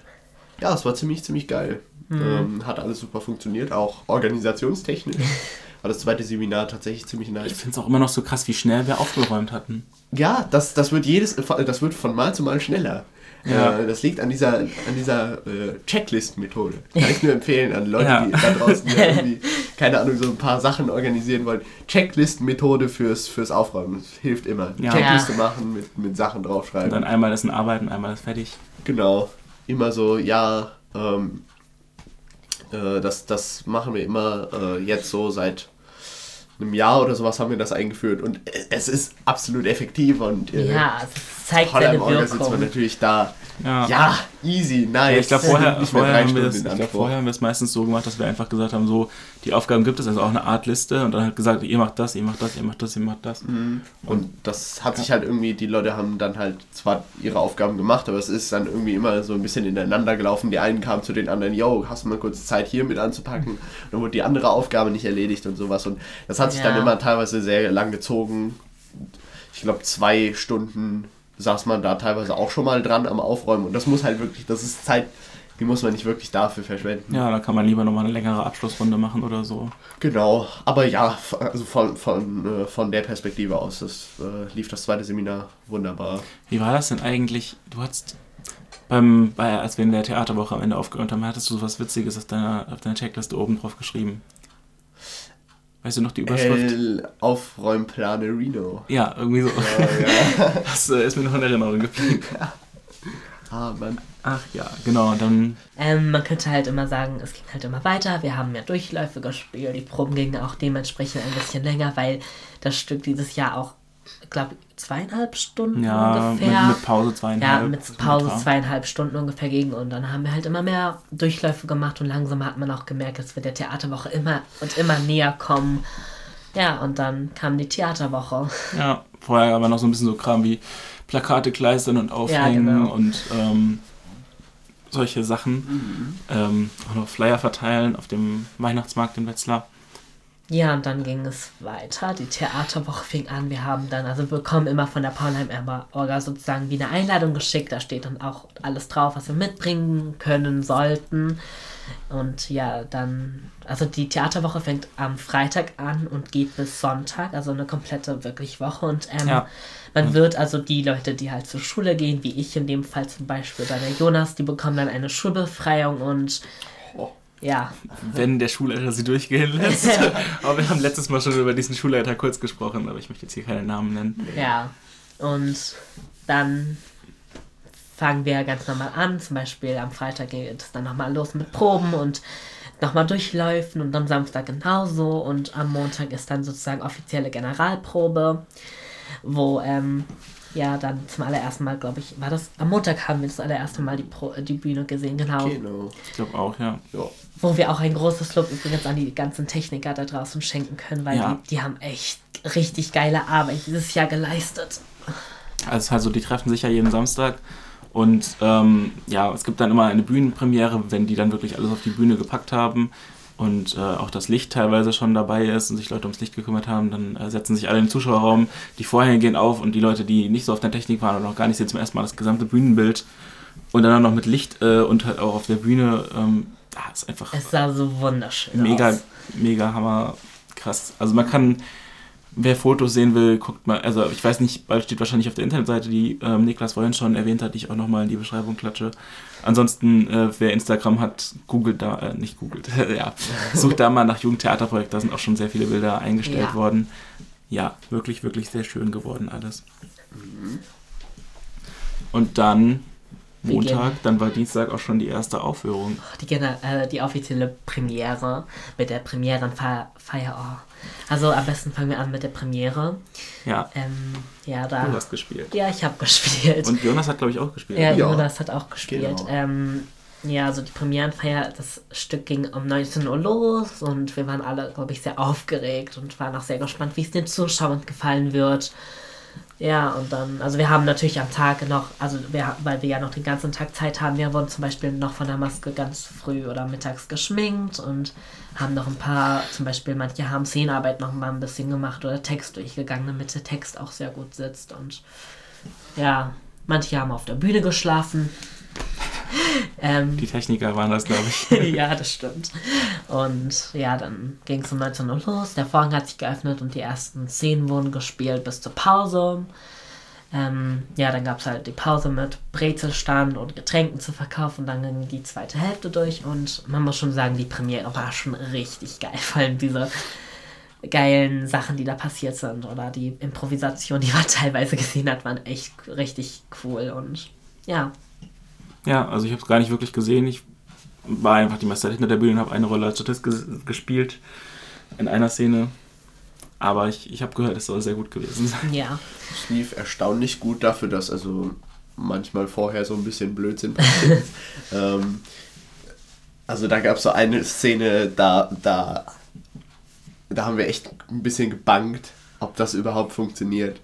ja, es war ziemlich, ziemlich geil. Ähm, hat alles super funktioniert, auch organisationstechnisch. War das zweite Seminar tatsächlich ziemlich Ich nice. finde es auch immer noch so krass, wie schnell wir aufgeräumt hatten. Ja, das, das wird jedes, das wird von Mal zu Mal schneller. Ja. Äh, das liegt an dieser, an dieser äh, Checklist-Methode. Kann ich nur empfehlen an Leute, Ja. die da draußen die irgendwie, keine Ahnung, so ein paar Sachen organisieren wollen. Checklist-Methode fürs, fürs Aufräumen. Das hilft immer. Ja. Checkliste machen, mit, mit Sachen Und draufschreiben. dann einmal ist ein Arbeiten, einmal ist fertig. Genau. Immer so, ja, ähm, äh, das, das machen wir immer äh, jetzt so seit einem Jahr oder sowas haben wir das eingeführt und es ist absolut effektiv und äh, Ja, also es zeigt seine Orga sitzt man Wirkung. natürlich da. Ja. Ja, easy, nice. Ja, ich glaube, vorher, vorher, haben wir das, ich glaub, vorher haben wir es meistens so gemacht, dass wir einfach gesagt haben, so, die Aufgaben gibt es, also auch eine Art Liste und dann halt gesagt, ihr macht das, ihr macht das, ihr macht das, ihr macht das. Und das hat sich halt irgendwie, die Leute haben dann halt zwar ihre Aufgaben gemacht, aber es ist dann irgendwie immer so ein bisschen ineinander gelaufen. Die einen kamen zu den anderen, yo, hast du mal kurz Zeit hier mit anzupacken? Und <laughs> dann wurde die andere Aufgabe nicht erledigt und sowas. Und das hat sich dann Ja. immer teilweise sehr lang gezogen. Ich glaube, zwei Stunden saß man da teilweise auch schon mal dran am Aufräumen. Und das muss halt wirklich, das ist Zeit, die muss man nicht wirklich dafür verschwenden. Ja, da kann man lieber nochmal eine längere Abschlussrunde machen oder so. Genau, aber ja, also von, von, äh, von der Perspektive aus, das äh, lief das zweite Seminar wunderbar. Wie war das denn eigentlich? Du hattest beim, bei, als wir in der Theaterwoche am Ende aufgeräumt haben, hattest du so was Witziges auf deiner, auf deiner Checkliste oben drauf geschrieben. Weißt du noch die Überschrift? Aufräumplane Reno. Ja, irgendwie so. ja. <laughs> Das äh, ist mir noch in Erinnerung geblieben. <laughs> Ah, Mann. Ach ja, genau. Und dann, Ähm, man könnte halt immer sagen, es ging halt immer weiter. Wir haben mehr Durchläufe gespielt. Die Proben gingen auch dementsprechend ein bisschen länger, weil das Stück dieses Jahr auch, glaube zweieinhalb Stunden ja, mit, ungefähr. mit Pause zweieinhalb. ja, mit Pause etwa. zweieinhalb Stunden ungefähr ging. Und dann haben wir halt immer mehr Durchläufe gemacht und langsam hat man auch gemerkt, dass wir der Theaterwoche immer und immer näher kommen. Ja, und dann kam die Theaterwoche. Ja, vorher aber noch so ein bisschen so Kram wie Plakate kleistern und aufhängen genau. und ähm, solche Sachen. Ähm, auch noch Flyer verteilen auf dem Weihnachtsmarkt in Wetzlar. Ja, und dann ging es weiter. Die Theaterwoche fing an. Wir haben dann, also wir bekommen immer von der Paulheim Orga sozusagen wie eine Einladung geschickt. Da steht dann auch alles drauf, was wir mitbringen können sollten. Und ja, dann, also die Theaterwoche fängt am Freitag an und geht bis Sonntag, also eine komplette wirklich Woche. Und ähm, Ja. man wird also die Leute, die halt zur Schule gehen, wie ich in dem Fall zum Beispiel, oder der Jonas, die bekommen dann eine Schulbefreiung und. Ja, Wenn der Schulleiter sie durchgehen lässt. <laughs> aber wir haben letztes Mal schon über diesen Schulleiter kurz gesprochen, aber ich möchte jetzt hier keinen Namen nennen. Ja, und dann fangen wir ganz normal an. Zum Beispiel am Freitag geht es dann nochmal los mit Proben und nochmal durchläufen und am Samstag genauso und am Montag ist dann sozusagen offizielle Generalprobe, wo ähm, ja dann zum allerersten Mal, glaube ich, war das am Montag haben wir das allererste Mal die, Pro, die Bühne gesehen, genau. Genau. Ich glaube auch, ja. Ja. Wo wir auch ein großes Lob übrigens an die ganzen Techniker da draußen schenken können, weil Ja. die, die haben echt richtig geile Arbeit dieses Jahr geleistet. Also, also die treffen sich ja jeden Samstag und ähm, ja, es gibt dann immer eine Bühnenpremiere, wenn die dann wirklich alles auf die Bühne gepackt haben und äh, auch das Licht teilweise schon dabei ist und sich Leute ums Licht gekümmert haben, dann äh, setzen sich alle im Zuschauerraum, die Vorhänge gehen auf und die Leute, die nicht so auf der Technik waren und noch gar nicht sehen, zum ersten Mal das gesamte Bühnenbild und dann auch noch mit Licht äh, und halt auch auf der Bühne, ähm, ja, ist einfach Es sah so wunderschön mega, aus. mega hammer krass. Also man kann, wer Fotos sehen will, guckt mal, also ich weiß nicht, bald steht wahrscheinlich auf der Internetseite, die ähm, Niklas vorhin schon erwähnt hat, die ich auch nochmal in die Beschreibung klatsche. Ansonsten, äh, wer Instagram hat, googelt da, äh, nicht googelt, <laughs> ja, sucht da mal nach Jugendtheaterprojekt, da sind auch schon sehr viele Bilder eingestellt Ja. worden. Ja, wirklich, wirklich sehr schön geworden alles. Und dann Montag, dann war Dienstag auch schon die erste Aufführung. Die, Gener- äh, die offizielle Premiere mit der Premierenfeier. Oh. Also am besten fangen wir an mit der Premiere. Ja, Ähm, ja, du da. hast gespielt. Ja, ich habe gespielt. Und Jonas hat, glaube ich, auch gespielt. ja, Ja. Jonas hat auch gespielt. Genau. Ähm, ja, also die Premierenfeier, das Stück ging um 19 Uhr los und wir waren alle, glaube ich, sehr aufgeregt und waren auch sehr gespannt, wie es den Zuschauern gefallen wird. Ja, und dann, also wir haben natürlich am Tag noch, also wir, weil wir ja noch den ganzen Tag Zeit haben, wir wurden zum Beispiel noch von der Maske ganz früh oder mittags geschminkt und haben noch ein paar, zum Beispiel manche haben Szenenarbeit noch mal ein bisschen gemacht oder Text durchgegangen, damit der Text auch sehr gut sitzt und ja, manche haben auf der Bühne geschlafen. <laughs> ähm, Die Techniker waren das, glaube ich. <laughs> ja, das stimmt. Und ja, dann ging es um 19 Uhr los, der Vorhang hat sich geöffnet und die ersten Szenen wurden gespielt bis zur Pause. Ähm, ja, dann gab es halt die Pause mit Brezelstand und Getränken zu verkaufen. Dann ging die zweite Hälfte durch und man muss schon sagen, die Premiere war schon richtig geil. <laughs> Vor allem diese geilen Sachen, die da passiert sind oder die Improvisation, die man teilweise gesehen hat, waren echt richtig cool und ja, Ja, also ich habe es gar nicht wirklich gesehen. Ich war einfach die meiste Zeit hinter der Bühne und habe eine Rolle als Statist ges gespielt in einer Szene. Aber ich, ich habe gehört, es soll sehr gut gewesen sein. ja. Es lief erstaunlich gut dafür, dass also manchmal vorher so ein bisschen Blödsinn passiert ist. <laughs> ähm, also da gab es so eine Szene, da, da, da haben wir echt ein bisschen gebangt, ob das überhaupt funktioniert.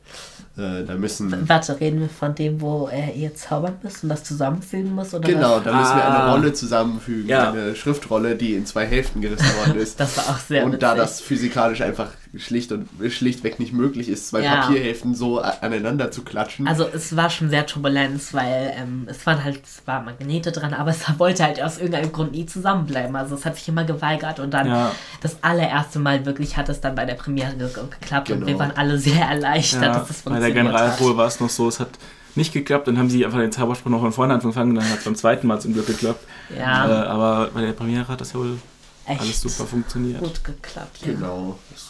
Äh, da müssen... Warte, reden wir von dem, wo er ihr zaubern muss und das zusammenfügen muss? Oder Genau, was? da müssen wir eine Ah. Rolle zusammenfügen, Ja. eine Schriftrolle, die in zwei Hälften gerissen worden ist. <laughs> Das war auch sehr und da witzig. das physikalisch einfach schlicht und schlichtweg nicht möglich ist, zwei Ja. Papierhälften so aneinander zu klatschen. Also es war schon sehr turbulent, weil ähm, es waren halt, waren Magnete dran, aber <laughs> es wollte halt aus irgendeinem Grund nie zusammenbleiben. Also es hat sich immer geweigert und dann Ja. das allererste Mal wirklich hat es dann bei der Premiere ge geklappt und Genau. wir waren alle sehr erleichtert, Ja, dass es bei der funktioniert Generalprobe hat. war es noch so, es hat nicht geklappt. Dann haben sie einfach den Zauberspruch noch von vorne angefangen. Dann hat es beim zweiten Mal zum Glück geklappt. Ja. Äh, aber bei der Premiere hat das ja wohl Echt alles super funktioniert. gut geklappt. Ja. Genau. Es,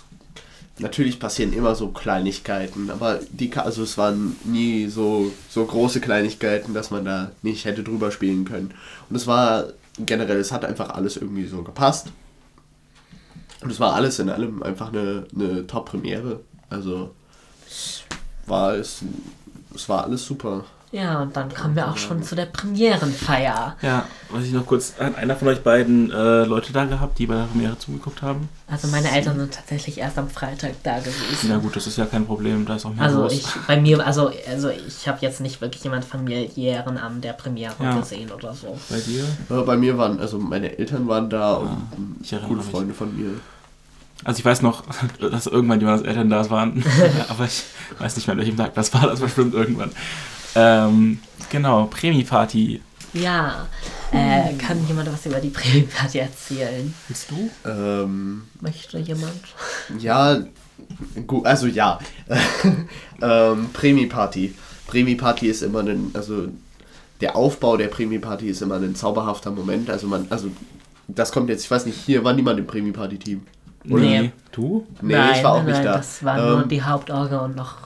natürlich passieren immer so Kleinigkeiten, aber die, also es waren nie so, so große Kleinigkeiten, dass man da nicht hätte drüber spielen können. Und es war generell, es hat einfach alles irgendwie so gepasst. Und es war alles in allem einfach eine, eine Top-Premiere. Also war es, es war alles super. Ja, und dann kommen wir auch schon zu der Premierenfeier. Ja, was ich noch kurz, hat einer von euch beiden äh, Leute da gehabt, die bei der Premiere zugeguckt haben? Also meine Eltern sind tatsächlich erst am Freitag da gewesen. Na gut, das ist ja kein Problem, da ist auch mehr Also los. ich, bei mir, also, also ich habe jetzt nicht wirklich jemand familiären am der Premiere Ja. gesehen oder so. Bei dir? Aber bei mir waren, also meine Eltern waren da und ich erinnere gute mich. Freunde von mir. Also ich weiß noch, <laughs> dass irgendwann Jonas Eltern da waren, <laughs> aber ich weiß nicht mehr, an welchem Tag das war, das war bestimmt irgendwann. Ähm, genau, Prämi-Party. Ja, äh, kann jemand was über die Premierenparty erzählen? Willst du? Ähm, Möchte jemand? Ja, gut, also ja. <laughs> ähm, Prämi-Party. Prämi-Party ist immer ein, also der Aufbau der Prämi-Party ist immer ein zauberhafter Moment. Also man, also das kommt jetzt, ich weiß nicht, hier war niemand im Prämi-Party-Team. Oder? Nee. Du? Nee, nein, ich war auch nein, nicht nein, da. Das war nur Ähm, die Hauptorgel und noch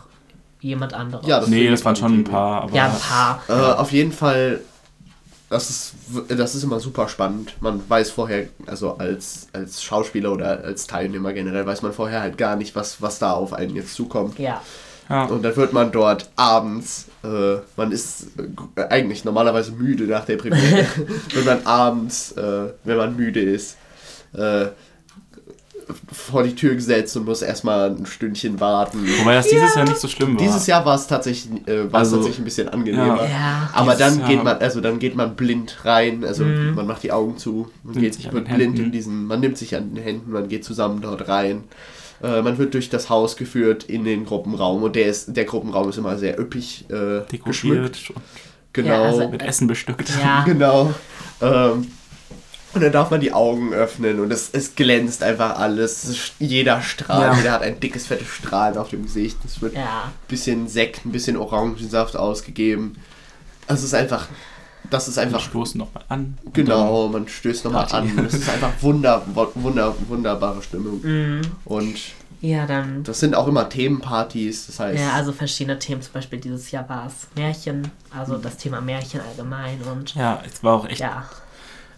jemand anderes. Ja, das Nee, das waren schon ein paar, aber ja, ein paar. Äh, auf jeden Fall das ist, das ist immer super spannend. Man weiß vorher, also als, als Schauspieler oder als Teilnehmer generell, weiß man vorher halt gar nicht, was, was da auf einen jetzt zukommt. Ja. Ja. Und dann wird man dort abends, äh, man ist äh, eigentlich normalerweise müde nach der Premiere, <laughs> wird man abends, äh, wenn man müde ist, äh, vor die Tür gesetzt und muss erstmal ein Stündchen warten. Wobei das dieses Jahr nicht so schlimm war. Dieses Jahr war es tatsächlich, äh, war es Also, tatsächlich ein bisschen angenehmer. Ja. Aber Dieses dann geht Jahr- man, also dann geht man blind rein, also Mhm. man macht die Augen zu, man Nimmt geht, sich an wird den blind Händen. in diesen, man nimmt sich an den Händen, man geht zusammen dort rein. Äh, man wird durch das Haus geführt in den Gruppenraum und der ist, der Gruppenraum ist immer sehr üppig äh, geschmückt. dekoriert und Genau. Ja, also- mit Essen bestückt. Ja. Genau. Ähm, und dann darf man die Augen öffnen und es, es glänzt einfach alles. Jeder Strahl, Ja. jeder hat ein dickes, fettes Strahlen auf dem Gesicht. Es wird Ja. ein bisschen Sekt, ein bisschen Orangensaft ausgegeben. Also es ist einfach, das ist Wir einfach, stoßen nochmal an. genau, man stößt nochmal an. Es ist einfach wunder, wunder, wunderbare Stimmung. Mhm. Und Ja, dann. das sind auch immer Themenpartys, das heißt, Ja, also verschiedene Themen. Zum Beispiel dieses Jahr war es Märchen, also das Thema Märchen allgemein und ja, es war auch echt, ja,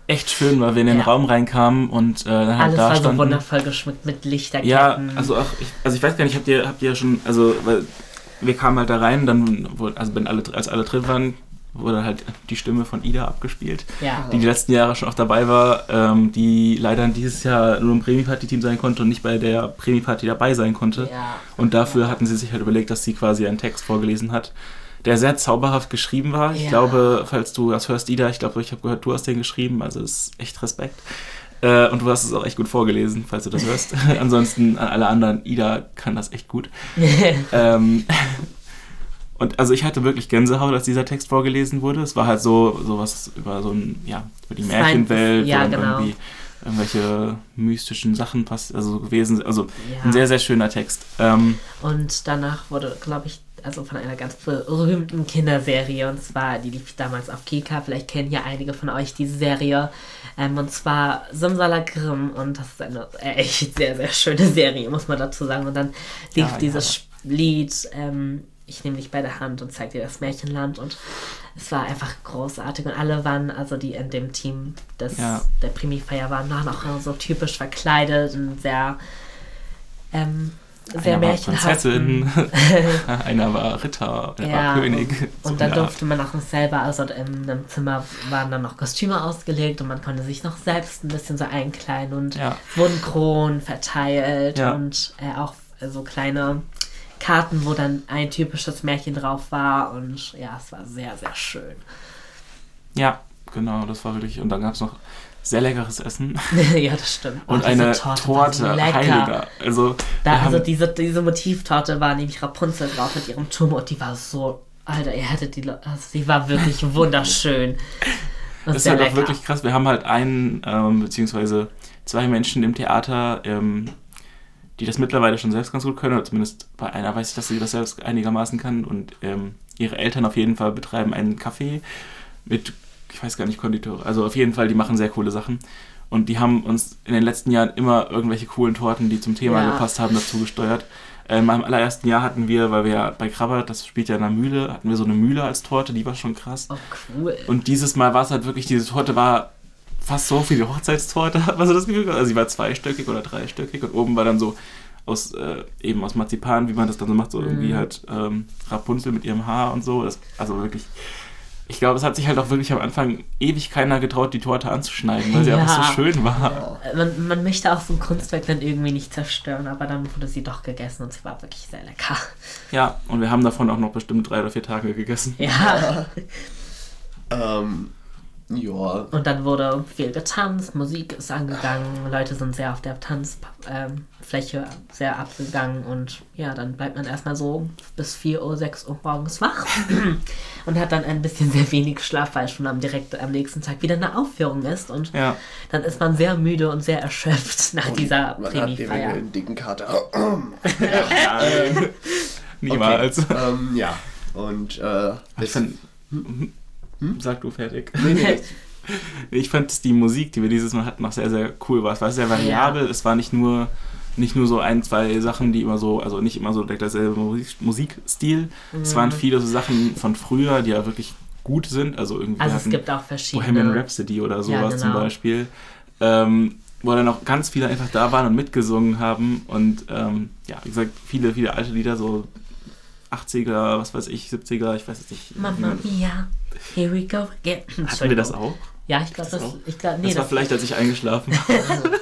echt schön, weil wir in den Ja. Raum reinkamen und äh, dann halt alles da war so standen. wundervoll geschmückt mit Lichterketten. Ja, also auch, ich, also ich weiß gar nicht, habt ihr, habt ihr schon, also, weil wir kamen halt da rein, dann wurde, also wenn alle, als alle drin waren, wurde halt die Stimme von Ida abgespielt, ja. die die letzten Jahre schon auch dabei war, ähm, die leider dieses Jahr nur im Prämi-Party-Team sein konnte und nicht bei der Prämi-Party dabei sein konnte. ja. Und dafür hatten sie sich halt überlegt, dass sie quasi einen Text vorgelesen hat, der sehr zauberhaft geschrieben war. Ich Ja. glaube, falls du das hörst, Ida, ich glaube, ich habe gehört, du hast den geschrieben, also ist echt Respekt. Äh, und du hast es auch echt gut vorgelesen, falls du das hörst. <laughs> <laughs> Ansonsten an alle anderen, Ida kann das echt gut. <laughs> ähm, und also ich hatte wirklich Gänsehaut, als dieser Text vorgelesen wurde. Es war halt so sowas über so ein, ja, über die Märchenwelt ja, und genau. irgendwie irgendwelche mystischen Sachen pass also gewesen. Also Ja. ein sehr, sehr schöner Text. Ähm, Und danach wurde, glaube ich, also von einer ganz berühmten Kinderserie, und zwar, die lief damals auf Kika, vielleicht kennen ja einige von euch diese Serie, ähm, und zwar Simsalakrim, und das ist eine echt sehr, sehr schöne Serie, muss man dazu sagen. Und dann lief Ja, dieses Lied, ähm, ich nehme dich bei der Hand und zeig dir das Märchenland, und es war einfach großartig, und alle waren, also die in dem Team des, Ja. der Primifeier waren, waren auch so typisch verkleidet und sehr, ähm, sehr einer war märchenhaften. Prinzessin, <laughs> einer war Ritter, einer war König. so Und dann durfte man auch noch selber, also in einem Zimmer waren dann noch Kostüme ausgelegt und man konnte sich noch selbst ein bisschen so einkleiden und Ja. wurden Kronen verteilt Ja. und äh, auch so kleine Karten, wo dann ein typisches Märchen drauf war und ja, es war sehr, sehr schön. Ja, genau, das war wirklich. Und dann gab es noch sehr leckeres Essen <laughs> ja, das stimmt. Und diese eine Torte, lecker. heiliger. Also, Da, also diese, diese Motivtorte war nämlich Rapunzel drauf mit ihrem Turm und die war so, Alter, ihr hättet die, also die war wirklich <laughs> wunderschön. Und Das ist halt auch lecker. wirklich krass. Wir haben halt einen, ähm, beziehungsweise zwei Menschen im Theater, ähm, die das mittlerweile schon selbst ganz gut können, oder zumindest bei einer weiß ich, dass sie das selbst einigermaßen kann. Und ähm, ihre Eltern auf jeden Fall betreiben einen Café mit, ich weiß gar nicht, Konditor. Also auf jeden Fall, die machen sehr coole Sachen. Und die haben uns in den letzten Jahren immer irgendwelche coolen Torten, die zum Thema Ja. gepasst haben, dazu gesteuert. Äh, In meinem allerersten Jahr hatten wir, weil wir ja bei Krabbert, das spielt ja in einer Mühle, hatten wir so eine Mühle als Torte, die war schon krass. Oh, cool. Und dieses Mal war es halt wirklich, diese Torte war fast so wie die Hochzeitstorte, hat man so das Gefühl. Also sie war zweistöckig oder dreistöckig und oben war dann so aus äh, eben aus Marzipan, wie man das dann so macht, so irgendwie Mhm. halt ähm, Rapunzel mit ihrem Haar und so. Das, also wirklich, ich glaube, es hat sich halt auch wirklich am Anfang ewig keiner getraut, die Torte anzuschneiden, weil sie Ja. einfach so schön war. Äh, Man, man möchte auch so ein Kunstwerk dann irgendwie nicht zerstören, aber dann wurde sie doch gegessen und sie war wirklich sehr lecker. Ja, und wir haben davon auch noch bestimmt drei oder vier Tage gegessen. Ja. <laughs> Ähm, ja. Und dann wurde viel getanzt, Musik ist angegangen, Leute sind sehr auf der Tanzfläche sehr abgegangen und ja, dann bleibt man erstmal so bis 4 Uhr, 6 Uhr morgens wach <clears throat> und hat dann ein bisschen sehr wenig Schlaf, weil schon am direkt am nächsten Tag wieder eine Aufführung ist und Ja, dann ist man sehr müde und sehr erschöpft nach dieser Man hat Prämiefeier. eventuell einen dicken Kater. <clears throat> Nein. Niemals. Okay. Ähm, ja. Und äh, Ich fand, Sag du fertig. nee, nee, <laughs> Ich fand die Musik, die wir dieses Mal hatten, noch sehr, sehr cool war. Es war sehr variabel. Es war nicht nur, nicht nur so ein, zwei Sachen, die immer so, also nicht immer so derselbe Musik, Musikstil. Es waren viele so Sachen von früher, die ja wirklich gut sind. Also irgendwie Also es gibt auch verschiedene. Bohemian Rhapsody oder sowas Ja, zum genau. Beispiel. Ähm, wo dann auch ganz viele einfach da waren und mitgesungen haben. Und ähm, ja, wie gesagt, viele, viele alte Lieder, so 80er, was weiß ich, 70er, ich weiß es nicht. Mamma Mia, here we go again. Hatten wir das auch? Ja, ich glaube, Das das, ich glaub, nee, das war das, vielleicht, als ich eingeschlafen war.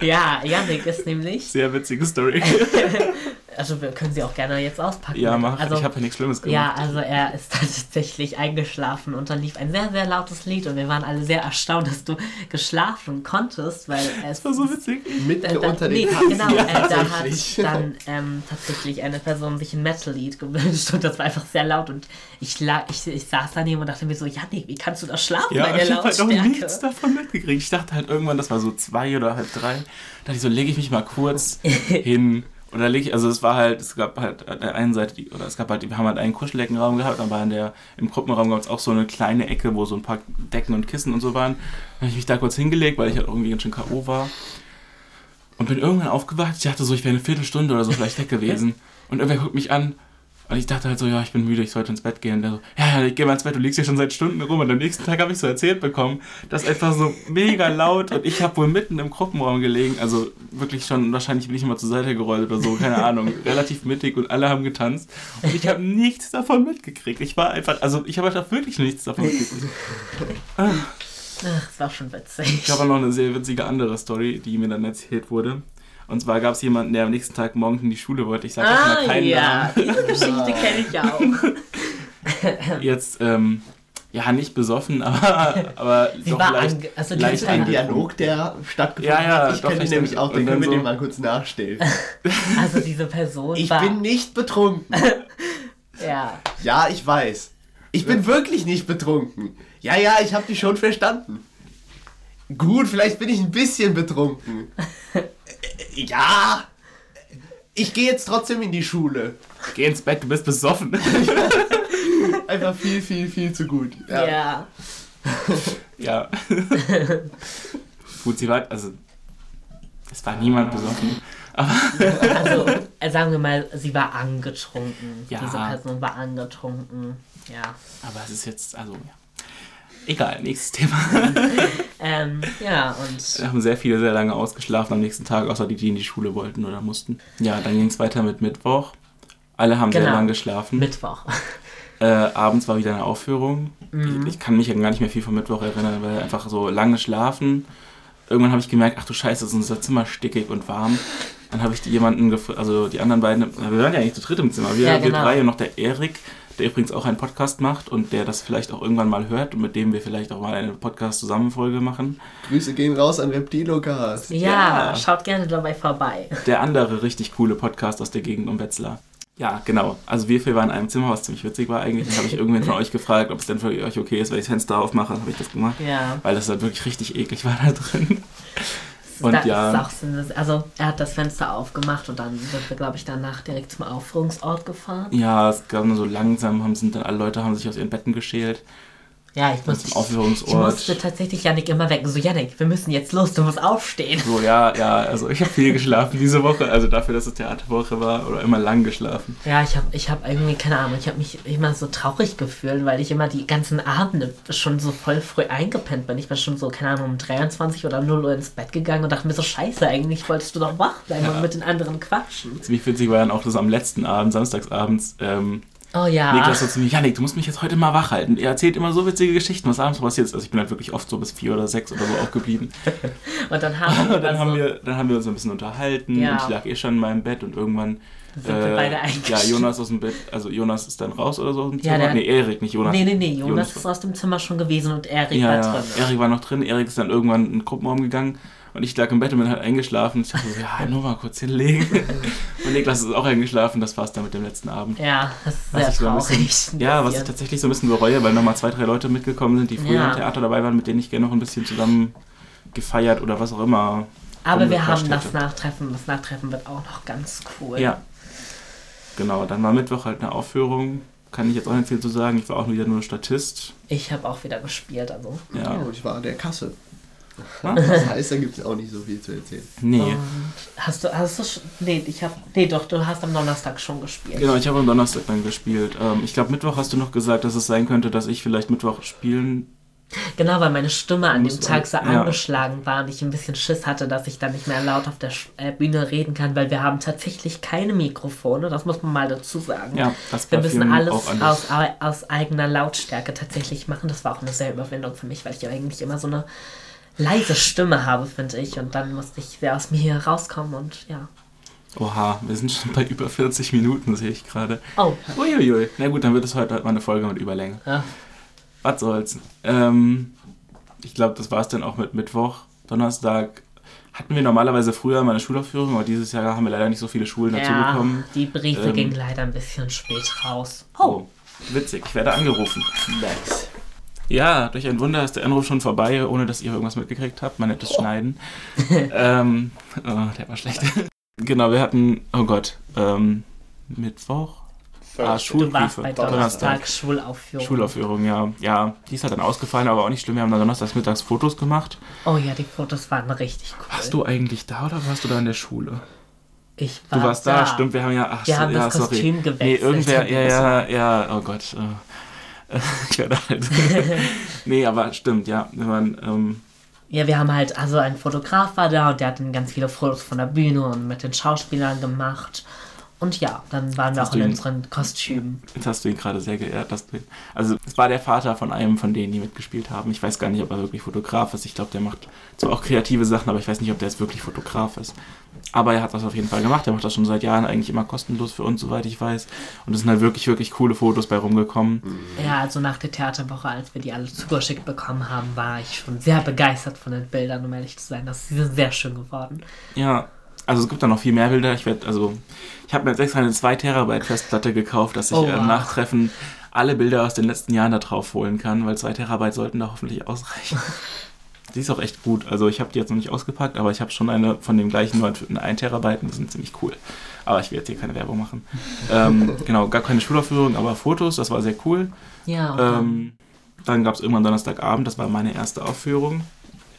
<laughs> ja, Janik ist nämlich, Sehr witzige Story. <laughs> also wir können sie auch gerne jetzt auspacken. ja, mach. Also, ich habe ja nichts Schlimmes gemacht. ja, also er ist <laughs> tatsächlich eingeschlafen und dann lief ein sehr, sehr lautes Lied und wir waren alle sehr erstaunt, dass du geschlafen konntest, weil es Das war so witzig. Mitten Da, da, unter nee, den genau, äh, da hat tatsächlich. dann ähm, tatsächlich eine Person sich ein Metal-Lied gewünscht und das war einfach sehr laut und ich, lag, ich, ich saß daneben und dachte mir so, Janik, wie kannst du da schlafen Ja, bei der ich habe halt auch Lautstärke? nichts davon mitgekriegt. Ich dachte halt irgendwann, das war so zwei oder halb drei, da dachte ich so, lege ich mich mal kurz <laughs> hin. Und da ich, also es war halt, es gab halt an der einen Seite, die, oder es gab halt, wir haben halt einen Kuscheleckenraum gehabt, dann war in der, im Gruppenraum gab es auch so eine kleine Ecke, wo so ein paar Decken und Kissen und so waren. Dann habe ich mich da kurz hingelegt, weil ich halt irgendwie ganz schön K.O. war. Und bin irgendwann aufgewacht. Ich dachte so, ich wäre eine Viertelstunde oder so vielleicht weg gewesen. <laughs> Und irgendwer guckt mich an. Und ich dachte halt so, ja, ich bin müde, ich sollte ins Bett gehen. Und der so, ja, ja, ich gehe mal ins Bett, du liegst hier schon seit Stunden rum. Und am nächsten Tag habe ich so erzählt bekommen, das ist einfach so mega laut. Und ich habe wohl mitten im Gruppenraum gelegen. Also wirklich schon, wahrscheinlich bin ich immer zur Seite gerollt oder so, keine Ahnung. <laughs> Relativ mittig und alle haben getanzt. Und ich habe nichts davon mitgekriegt. Ich war einfach, also ich habe einfach wirklich nichts davon mitgekriegt. Ach, das war schon witzig. Ich habe auch noch eine sehr witzige andere Story, die mir dann erzählt wurde. Und zwar gab es jemanden, der am nächsten Tag morgens in die Schule wollte. Ich sage jetzt ah, mal keinen ja, Namen. diese Geschichte kenne ich auch. <laughs> Jetzt, ähm, ja, nicht besoffen, aber, <laughs> aber Sie doch war leicht, ange also die leicht Ein Dialog, der stattgefunden Ja, ja, hat. Ich kenne den nämlich auch, den können wir dann dem so- mal kurz nachstellen. <laughs> Also diese Person Ich war... bin nicht betrunken. ja, Ja, ich weiß. Ich bin wirklich nicht betrunken. Ja, ja, ich habe dich schon verstanden. Gut, vielleicht bin ich ein bisschen betrunken. <laughs> Ja. Ich gehe jetzt trotzdem in die Schule. Geh ins Bett, du bist besoffen. <laughs> Einfach viel, viel, viel zu gut. ja. <laughs> ja. Gut, sie war, also, es war niemand besoffen. Also, äh, sagen wir mal, sie war angetrunken. Ja. Diese Person war angetrunken. Ja. Aber es ist jetzt, also, ja. Egal, nächstes Thema. <laughs> Ähm, ja, und Wir haben sehr viele sehr lange ausgeschlafen am nächsten Tag, außer die, die in die Schule wollten oder mussten. Ja, dann ging es weiter mit Mittwoch. Alle haben sehr Genau. lang geschlafen. Mittwoch. <laughs> Äh, abends war wieder eine Aufführung. Mhm. Ich, ich kann mich ja gar nicht mehr viel vom Mittwoch erinnern, weil einfach so lange schlafen. Irgendwann habe ich gemerkt, ach du Scheiße, ist unser Zimmer stickig und warm. Dann habe ich die jemanden, also die anderen beiden, wir waren ja eigentlich zu dritt im Zimmer. Wir, Ja, wir genau. drei und noch der Erik, der übrigens auch einen Podcast macht und der das vielleicht auch irgendwann mal hört und mit dem wir vielleicht auch mal eine Podcast-Zusammenfolge machen. Grüße gehen raus an Reptilocast. Ja, Ja. schaut gerne dabei vorbei. Der andere richtig coole Podcast aus der Gegend um Wetzlar. Ja, genau. Also wir vier waren in einem Zimmer, was ziemlich witzig war eigentlich. Dann habe ich irgendwen von euch gefragt, ob es denn für euch okay ist, wenn ich das Fenster aufmache. Dann habe ich das gemacht. Ja. Weil das halt wirklich richtig eklig war da drin. Und da ja. ist auch so, also er hat das Fenster aufgemacht und dann sind wir, glaube ich, danach direkt zum Aufführungsort gefahren. Ja, es nur so langsam, haben, sind dann alle Leute haben sich aus ihren Betten geschält. Ja, ich musste, zum ich, musste tatsächlich Janik immer wecken. So, Janik, wir müssen jetzt los, du musst aufstehen. So, ja, ja, also ich habe viel geschlafen diese Woche. Also dafür, dass es Theaterwoche war oder immer lang geschlafen. Ja, ich habe ich hab irgendwie, keine Ahnung, ich habe mich immer so traurig gefühlt, weil ich immer die ganzen Abende schon so voll früh eingepennt bin. Ich bin schon so, keine Ahnung, um 23 oder 0 Uhr ins Bett gegangen und dachte mir so, scheiße, eigentlich wolltest du doch wach bleiben Ja. und mit den anderen quatschen. Ziemlich witzig war dann auch das am letzten Abend, samstagsabends, ähm, Oh ja. Niklas so zu mir, Janik, du musst mich jetzt heute mal wach halten. Er erzählt immer so witzige Geschichten, was abends passiert ist. Also ich bin halt wirklich oft so bis vier oder sechs oder so aufgeblieben. <laughs> Und dann haben wir, Und dann haben so, wir, dann haben wir uns ein bisschen unterhalten Ja. und ich lag eh schon in meinem Bett und irgendwann Sind wir beide ja, eingestiegen. Jonas aus dem Bett, also Jonas ist dann raus oder so aus dem Ja, Zimmer. der- nee, Erik, nicht Jonas. Nee, nee, nee, Jonas, Jonas ist aus dem Zimmer schon gewesen und Erik Ja, war ja, drin. Erik war noch drin, Erik ist dann irgendwann in den Gruppenraum gegangen und ich lag im Bett und bin halt eingeschlafen. Ich dachte so, ja, nur mal kurz hinlegen. <laughs> und Niklas ist auch eingeschlafen, das war's dann mit dem letzten Abend. Ja, das ist Was sehr ich so traurig. bisschen, ja, was ich tatsächlich so ein bisschen bereue, weil nochmal zwei, drei Leute mitgekommen sind, die früher Ja. im Theater dabei waren, mit denen ich gerne noch ein bisschen zusammen gefeiert oder was auch immer. Aber wir haben rumgequatscht das hätte. Nachtreffen. Das Nachtreffen wird auch noch ganz cool. Ja. Genau, dann war Mittwoch halt eine Aufführung. Kann ich jetzt auch nicht viel zu sagen. Ich war auch wieder nur Statist. Ich habe auch wieder gespielt, also. Ja. Oh, ich war an der Kasse. <laughs> Das heißt, da gibt es auch nicht so viel zu erzählen. Nee. Und hast du, hast du, sch- nee, ich hab, nee, doch, du hast am Donnerstag schon gespielt. Genau, ich habe am Donnerstag dann gespielt. Ähm, ich glaube, Mittwoch hast du noch gesagt, dass es sein könnte, dass ich vielleicht Mittwoch spielen. Genau, weil meine Stimme an dem Tag so ja. angeschlagen war und ich ein bisschen Schiss hatte, dass ich dann nicht mehr laut auf der äh, Bühne reden kann, weil wir haben tatsächlich keine Mikrofone, das muss man mal dazu sagen. Ja, das Wir müssen alles aus, au- aus eigener Lautstärke tatsächlich machen. Das war auch eine sehr Überwindung für mich, weil ich ja eigentlich immer so eine leise Stimme habe, finde ich. Und dann musste ich sehr aus mir hier rauskommen und ja. Oha, wir sind schon bei über 40 Minuten, sehe ich gerade. Oh, Uiuiui. Na gut, dann wird es heute halt mal eine Folge mit Überlänge. ja. Was soll's. Ähm, ich glaube, das war's dann auch mit Mittwoch. Donnerstag hatten wir normalerweise früher mal eine Schulaufführung, aber dieses Jahr haben wir leider nicht so viele Schulen dazu ja bekommen. die Briefe Ähm, gingen leider ein bisschen spät raus. Oh, witzig. Ich werde angerufen. Nice. Ja, durch ein Wunder ist der Anruf schon vorbei, ohne dass ihr irgendwas mitgekriegt habt. Man nettes Schneiden. <laughs> ähm, oh, der war schlecht. genau, wir hatten, oh Gott, ähm, Mittwoch? Ah, Du warst Schulbriefe. bei Donnerstag. Donnerstag Schulaufführung. Schulaufführung, ja. Ja, die ist halt dann ausgefallen, aber auch nicht schlimm. Wir haben dann donnerstags mittags Fotos gemacht. Oh ja, die Fotos waren richtig cool. Warst du eigentlich da oder warst du da in der Schule? Ich war Du warst da, stimmt. Wir haben ja, ach, Wir so, haben ja, das sorry. Kostüm Nee, gewechselt. irgendwer, ja, ja, ja, oh Gott. Äh, <laughs> ich werde alt. <laughs> nee, aber stimmt, ja. Wir waren, ähm, Ja, wir haben halt, also ein Fotograf war da und der hat dann ganz viele Fotos von der Bühne und mit den Schauspielern gemacht. Und ja, dann waren wir auch in ihn- unseren Kostümen. Jetzt hast du ihn gerade sehr geehrt. Dass du ihn, also es war der Vater von einem von denen, die mitgespielt haben. Ich weiß gar nicht, ob er wirklich Fotograf ist. Ich glaube, der macht zwar auch kreative Sachen, aber ich weiß nicht, ob der jetzt wirklich Fotograf ist. Aber er hat das auf jeden Fall gemacht. Er macht das schon seit Jahren eigentlich immer kostenlos für uns, soweit ich weiß. Und es sind halt wirklich, wirklich coole Fotos bei rumgekommen. Ja, also nach der Theaterwoche, als wir die alle zugeschickt bekommen haben, war ich schon sehr begeistert von den Bildern, um ehrlich zu sein. Das sind sehr schön geworden. Ja, also es gibt da noch viel mehr Bilder. Ich werde, also, ich habe mir jetzt extra eine 2 Terabyte Festplatte gekauft, dass ich Oh, äh, wow. im Nachtreffen alle Bilder aus den letzten Jahren da drauf holen kann, weil 2 Terabyte sollten da hoffentlich ausreichen. <laughs> Die ist auch echt gut. Also ich habe die jetzt noch nicht ausgepackt, aber ich habe schon eine von dem gleichen, nur eine 1 Terabyte die sind ziemlich cool. Aber ich will jetzt hier keine Werbung machen. <laughs> ähm, genau, gar keine Schulaufführung, aber Fotos, das war sehr cool. Ja, dann- Ähm, dann gab es irgendwann Donnerstagabend, das war meine erste Aufführung.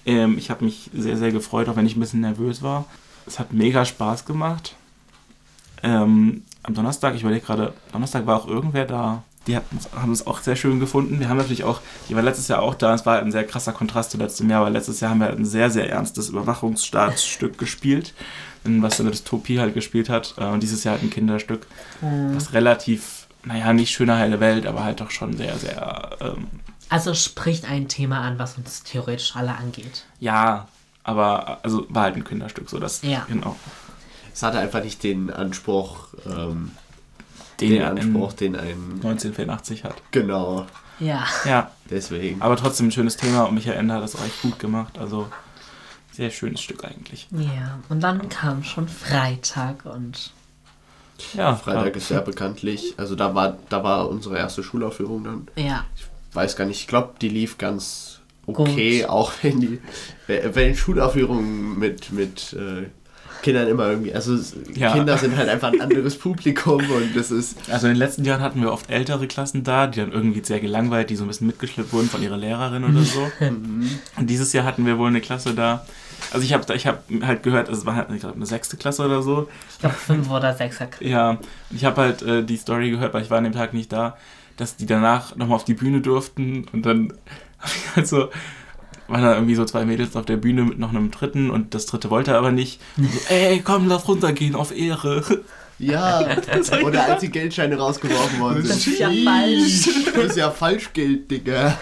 Ähm, ich habe mich sehr, sehr gefreut, auch wenn ich ein bisschen nervös war. Es hat mega Spaß gemacht. Ähm, am Donnerstag, ich überlege gerade, Donnerstag war auch irgendwer da. Die haben es auch sehr schön gefunden. Wir haben natürlich auch, ich war letztes Jahr auch da, es war halt ein sehr krasser Kontrast zu letztem Jahr, weil letztes Jahr haben wir halt ein sehr, sehr ernstes Überwachungsstaatsstück <laughs> gespielt, in was eine Dystopie halt gespielt hat. Äh, Und dieses Jahr halt ein Kinderstück, was relativ, naja, nicht schöner heile Welt, aber halt doch schon sehr, sehr ähm, also spricht ein Thema an, was uns theoretisch alle angeht. Ja, aber also war halt ein Kinderstück, so das Ja. genau. Es hatte einfach nicht den Anspruch, ähm, Den, den er Anspruch, den ein. 1984 hat. Genau, Ja. Ja, deswegen. aber trotzdem ein schönes Thema und Michael Ende hat das auch echt gut gemacht. Also sehr schönes Stück eigentlich. Ja, und dann kam schon Freitag und Ja, Freitag ja. ist ja bekanntlich, also da war, da war unsere erste Schulaufführung dann. ja, Weiß gar nicht, ich glaube, die lief ganz okay, auch wenn die, wenn Schulaufführungen mit, mit äh, Kindern immer irgendwie, also Ja. Kinder sind halt einfach ein anderes Publikum und das ist, Also in den letzten Jahren hatten wir oft ältere Klassen da, die dann irgendwie sehr gelangweilt, die so ein bisschen mitgeschleppt wurden von ihrer Lehrerin oder so. <laughs> Und dieses Jahr hatten wir wohl eine Klasse da. Also ich habe ich hab halt gehört, es war halt ich glaub, eine sechste Klasse oder so. ich glaube fünf oder sechser. Ja, und ich habe halt äh, die Story gehört, weil ich war an dem Tag nicht da, dass die danach nochmal auf die Bühne durften und dann hab ich halt so, waren da irgendwie so zwei Mädels auf der Bühne mit noch einem dritten und das dritte wollte aber nicht. So, <laughs> ey, komm, lass runtergehen, auf Ehre. ja, <laughs> oder als die Geldscheine rausgeworfen worden sind. Das ist ja falsch. Das ist ja Falschgeld, Digga.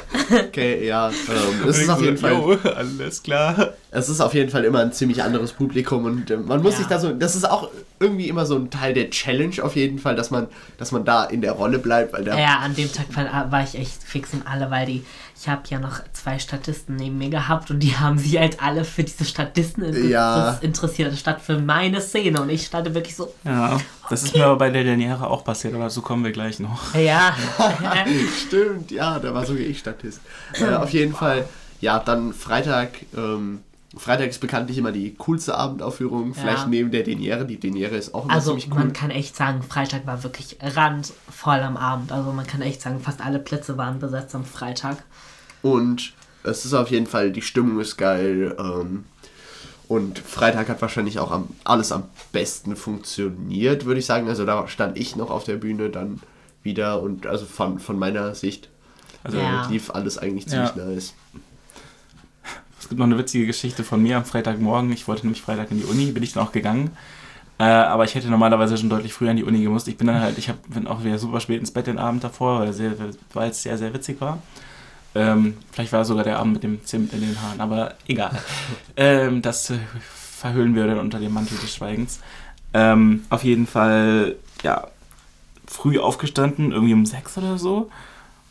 Okay, ja, ähm, es ist auf jeden Fall Jo, alles klar. Es ist auf jeden Fall immer ein ziemlich anderes Publikum und äh, man muss Ja. sich da so, das ist auch irgendwie immer so ein Teil der Challenge auf jeden Fall, dass man, dass man da in der Rolle bleibt, weil da, Ja, an dem Tag war, war ich echt fix in alle, weil die, ich habe ja noch zwei Statisten neben mir gehabt und die haben sich halt alle für diese Statisten inter Ja. interessiert, statt für meine Szene. Und ich stand wirklich so, Ja, das ist mir aber bei der Liniere auch passiert, aber dazu kommen wir gleich noch. ja. <laughs> <laughs> stimmt, ja, da war sogar ich Statist. Äh, auf jeden Fall, ja, dann Freitag, ähm, Freitag ist bekanntlich immer die coolste Abendaufführung, vielleicht Ja. neben der Deniere. Die Deniere ist auch immer Also ziemlich cool. man kann echt sagen, Freitag war wirklich randvoll am Abend. Also man kann echt sagen, fast alle Plätze waren besetzt am Freitag. Und es ist auf jeden Fall, die Stimmung ist geil. Ähm, und Freitag hat wahrscheinlich auch am, alles am besten funktioniert, würde ich sagen. Also da stand ich noch auf der Bühne dann wieder und also von, von meiner Sicht also ja. lief alles eigentlich ziemlich ja. nice. Es gibt noch eine witzige Geschichte von mir am Freitagmorgen. Ich wollte nämlich Freitag in die Uni, bin ich dann auch gegangen. Äh, aber ich hätte normalerweise schon deutlich früher in die Uni gemusst. Ich bin dann halt, ich hab, bin auch wieder super spät ins Bett den Abend davor, weil, sehr, weil es sehr, sehr witzig war. Ähm, vielleicht war sogar der Abend mit dem Zimt in den Haaren, aber egal. <laughs> ähm, das äh, verhüllen wir dann unter dem Mantel des Schweigens. Ähm, auf jeden Fall, ja, früh aufgestanden, irgendwie um sechs oder so.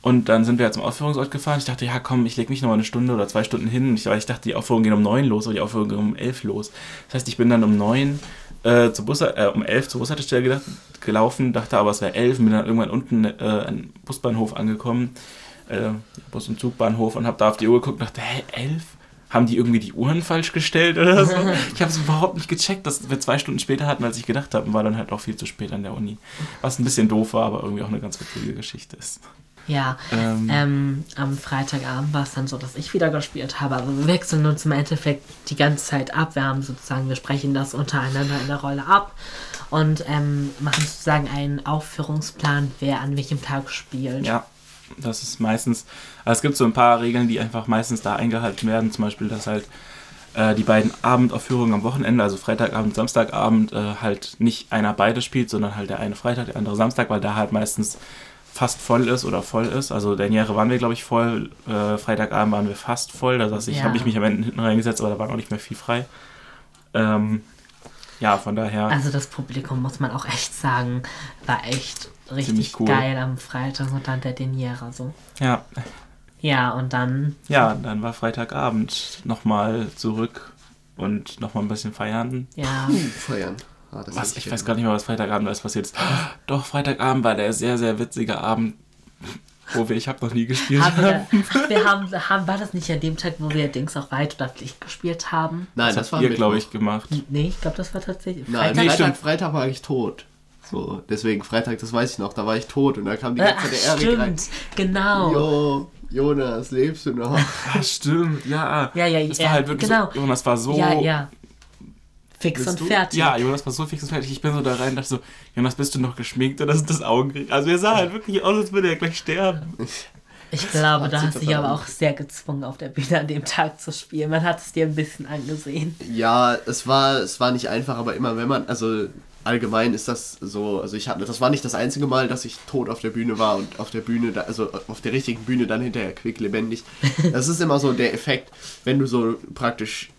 Und dann sind wir zum Aufführungsort gefahren. Ich dachte, ja komm, ich lege mich noch mal eine Stunde oder zwei Stunden hin. Ich, ich dachte, die Aufführung geht um neun los, aber die Aufführung geht um elf los. Das heißt, ich bin dann um neun äh, zur Bus, äh, um elf zur Bushaltestelle gedacht, gelaufen, dachte aber, es wäre elf, bin dann irgendwann unten äh, an Busbahnhof angekommen, äh, Bus- und Zugbahnhof und habe da auf die Uhr geguckt und dachte, hä, elf? Haben die irgendwie die Uhren falsch gestellt oder so? <laughs> ich habe es überhaupt nicht gecheckt, dass wir zwei Stunden später hatten, als ich gedacht habe, und war dann halt auch viel zu spät an der Uni. Was ein bisschen doof war, aber irgendwie auch eine ganz witzige Geschichte ist. Ja, ähm, ähm, am Freitagabend war es dann so, dass ich wieder gespielt habe. Also wir wechseln uns im Endeffekt die ganze Zeit ab. Wir haben sozusagen, wir sprechen das untereinander in der Rolle ab und ähm, machen sozusagen einen Aufführungsplan, wer an welchem Tag spielt. Ja, das ist meistens, also es gibt so ein paar Regeln, die einfach meistens da eingehalten werden. Zum Beispiel, dass halt äh, die beiden Abendaufführungen am Wochenende, also Freitagabend, Samstagabend, äh, halt nicht einer beide spielt, sondern halt der eine Freitag, der andere Samstag, weil da halt meistens fast voll ist oder voll ist. Also Derniere waren wir, glaube ich, voll. Äh, Freitagabend waren wir fast voll. Das heißt, ich ja. habe ich mich am Ende hinten reingesetzt, aber da war noch nicht mehr viel frei. Ähm, ja, von daher. Also das Publikum, muss man auch echt sagen, war echt richtig cool. geil am Freitag und dann der Deniere so. Ja. Ja, und dann. Ja, dann war Freitagabend nochmal zurück und nochmal ein bisschen feiern. Ja. Uh, feiern. Ah, was? Ich weiß gar nicht mehr, was Freitagabend alles passiert ist. <gasps> Doch, Freitagabend war der sehr, sehr witzige Abend, wo wir Ich habe noch nie gespielt haben. Wir, ach, <laughs> wir haben, <laughs> haben, war das nicht an dem Tag, wo wir Dings auch Weit oder Pflicht gespielt haben? Nein, das, das war ihr, glaube ich, gemacht. Nee, ich glaube, das war tatsächlich. Nein, Freitag, nee, Freitag, Freitag war ich tot. So, deswegen Freitag, das weiß ich noch, da war ich tot und da kam die ganze Zeit der Erik rein. genau. Jo, Jonas, lebst du noch? Ja, stimmt, ja. Ja, ja, das war halt wirklich genau. so, Jonas war so ja, ja fix und du? fertig. Ja, Jonas war so fix und fertig. Ich bin so da rein und dachte so, Jonas, bist du noch geschminkt oder sind das Augenringe? Also er sah halt wirklich aus, als würde er gleich sterben. Ich glaube, da hast du dich aber auch sehr gezwungen, auf der Bühne an dem Tag zu spielen. Man hat es dir ein bisschen angesehen. Ja, es war, es war nicht einfach, aber immer wenn man, also allgemein ist das so, also ich hatte, das war nicht das einzige Mal, dass ich tot auf der Bühne war und auf der Bühne, also auf der richtigen Bühne dann hinterher quick lebendig. Das ist immer so der Effekt, wenn du so praktisch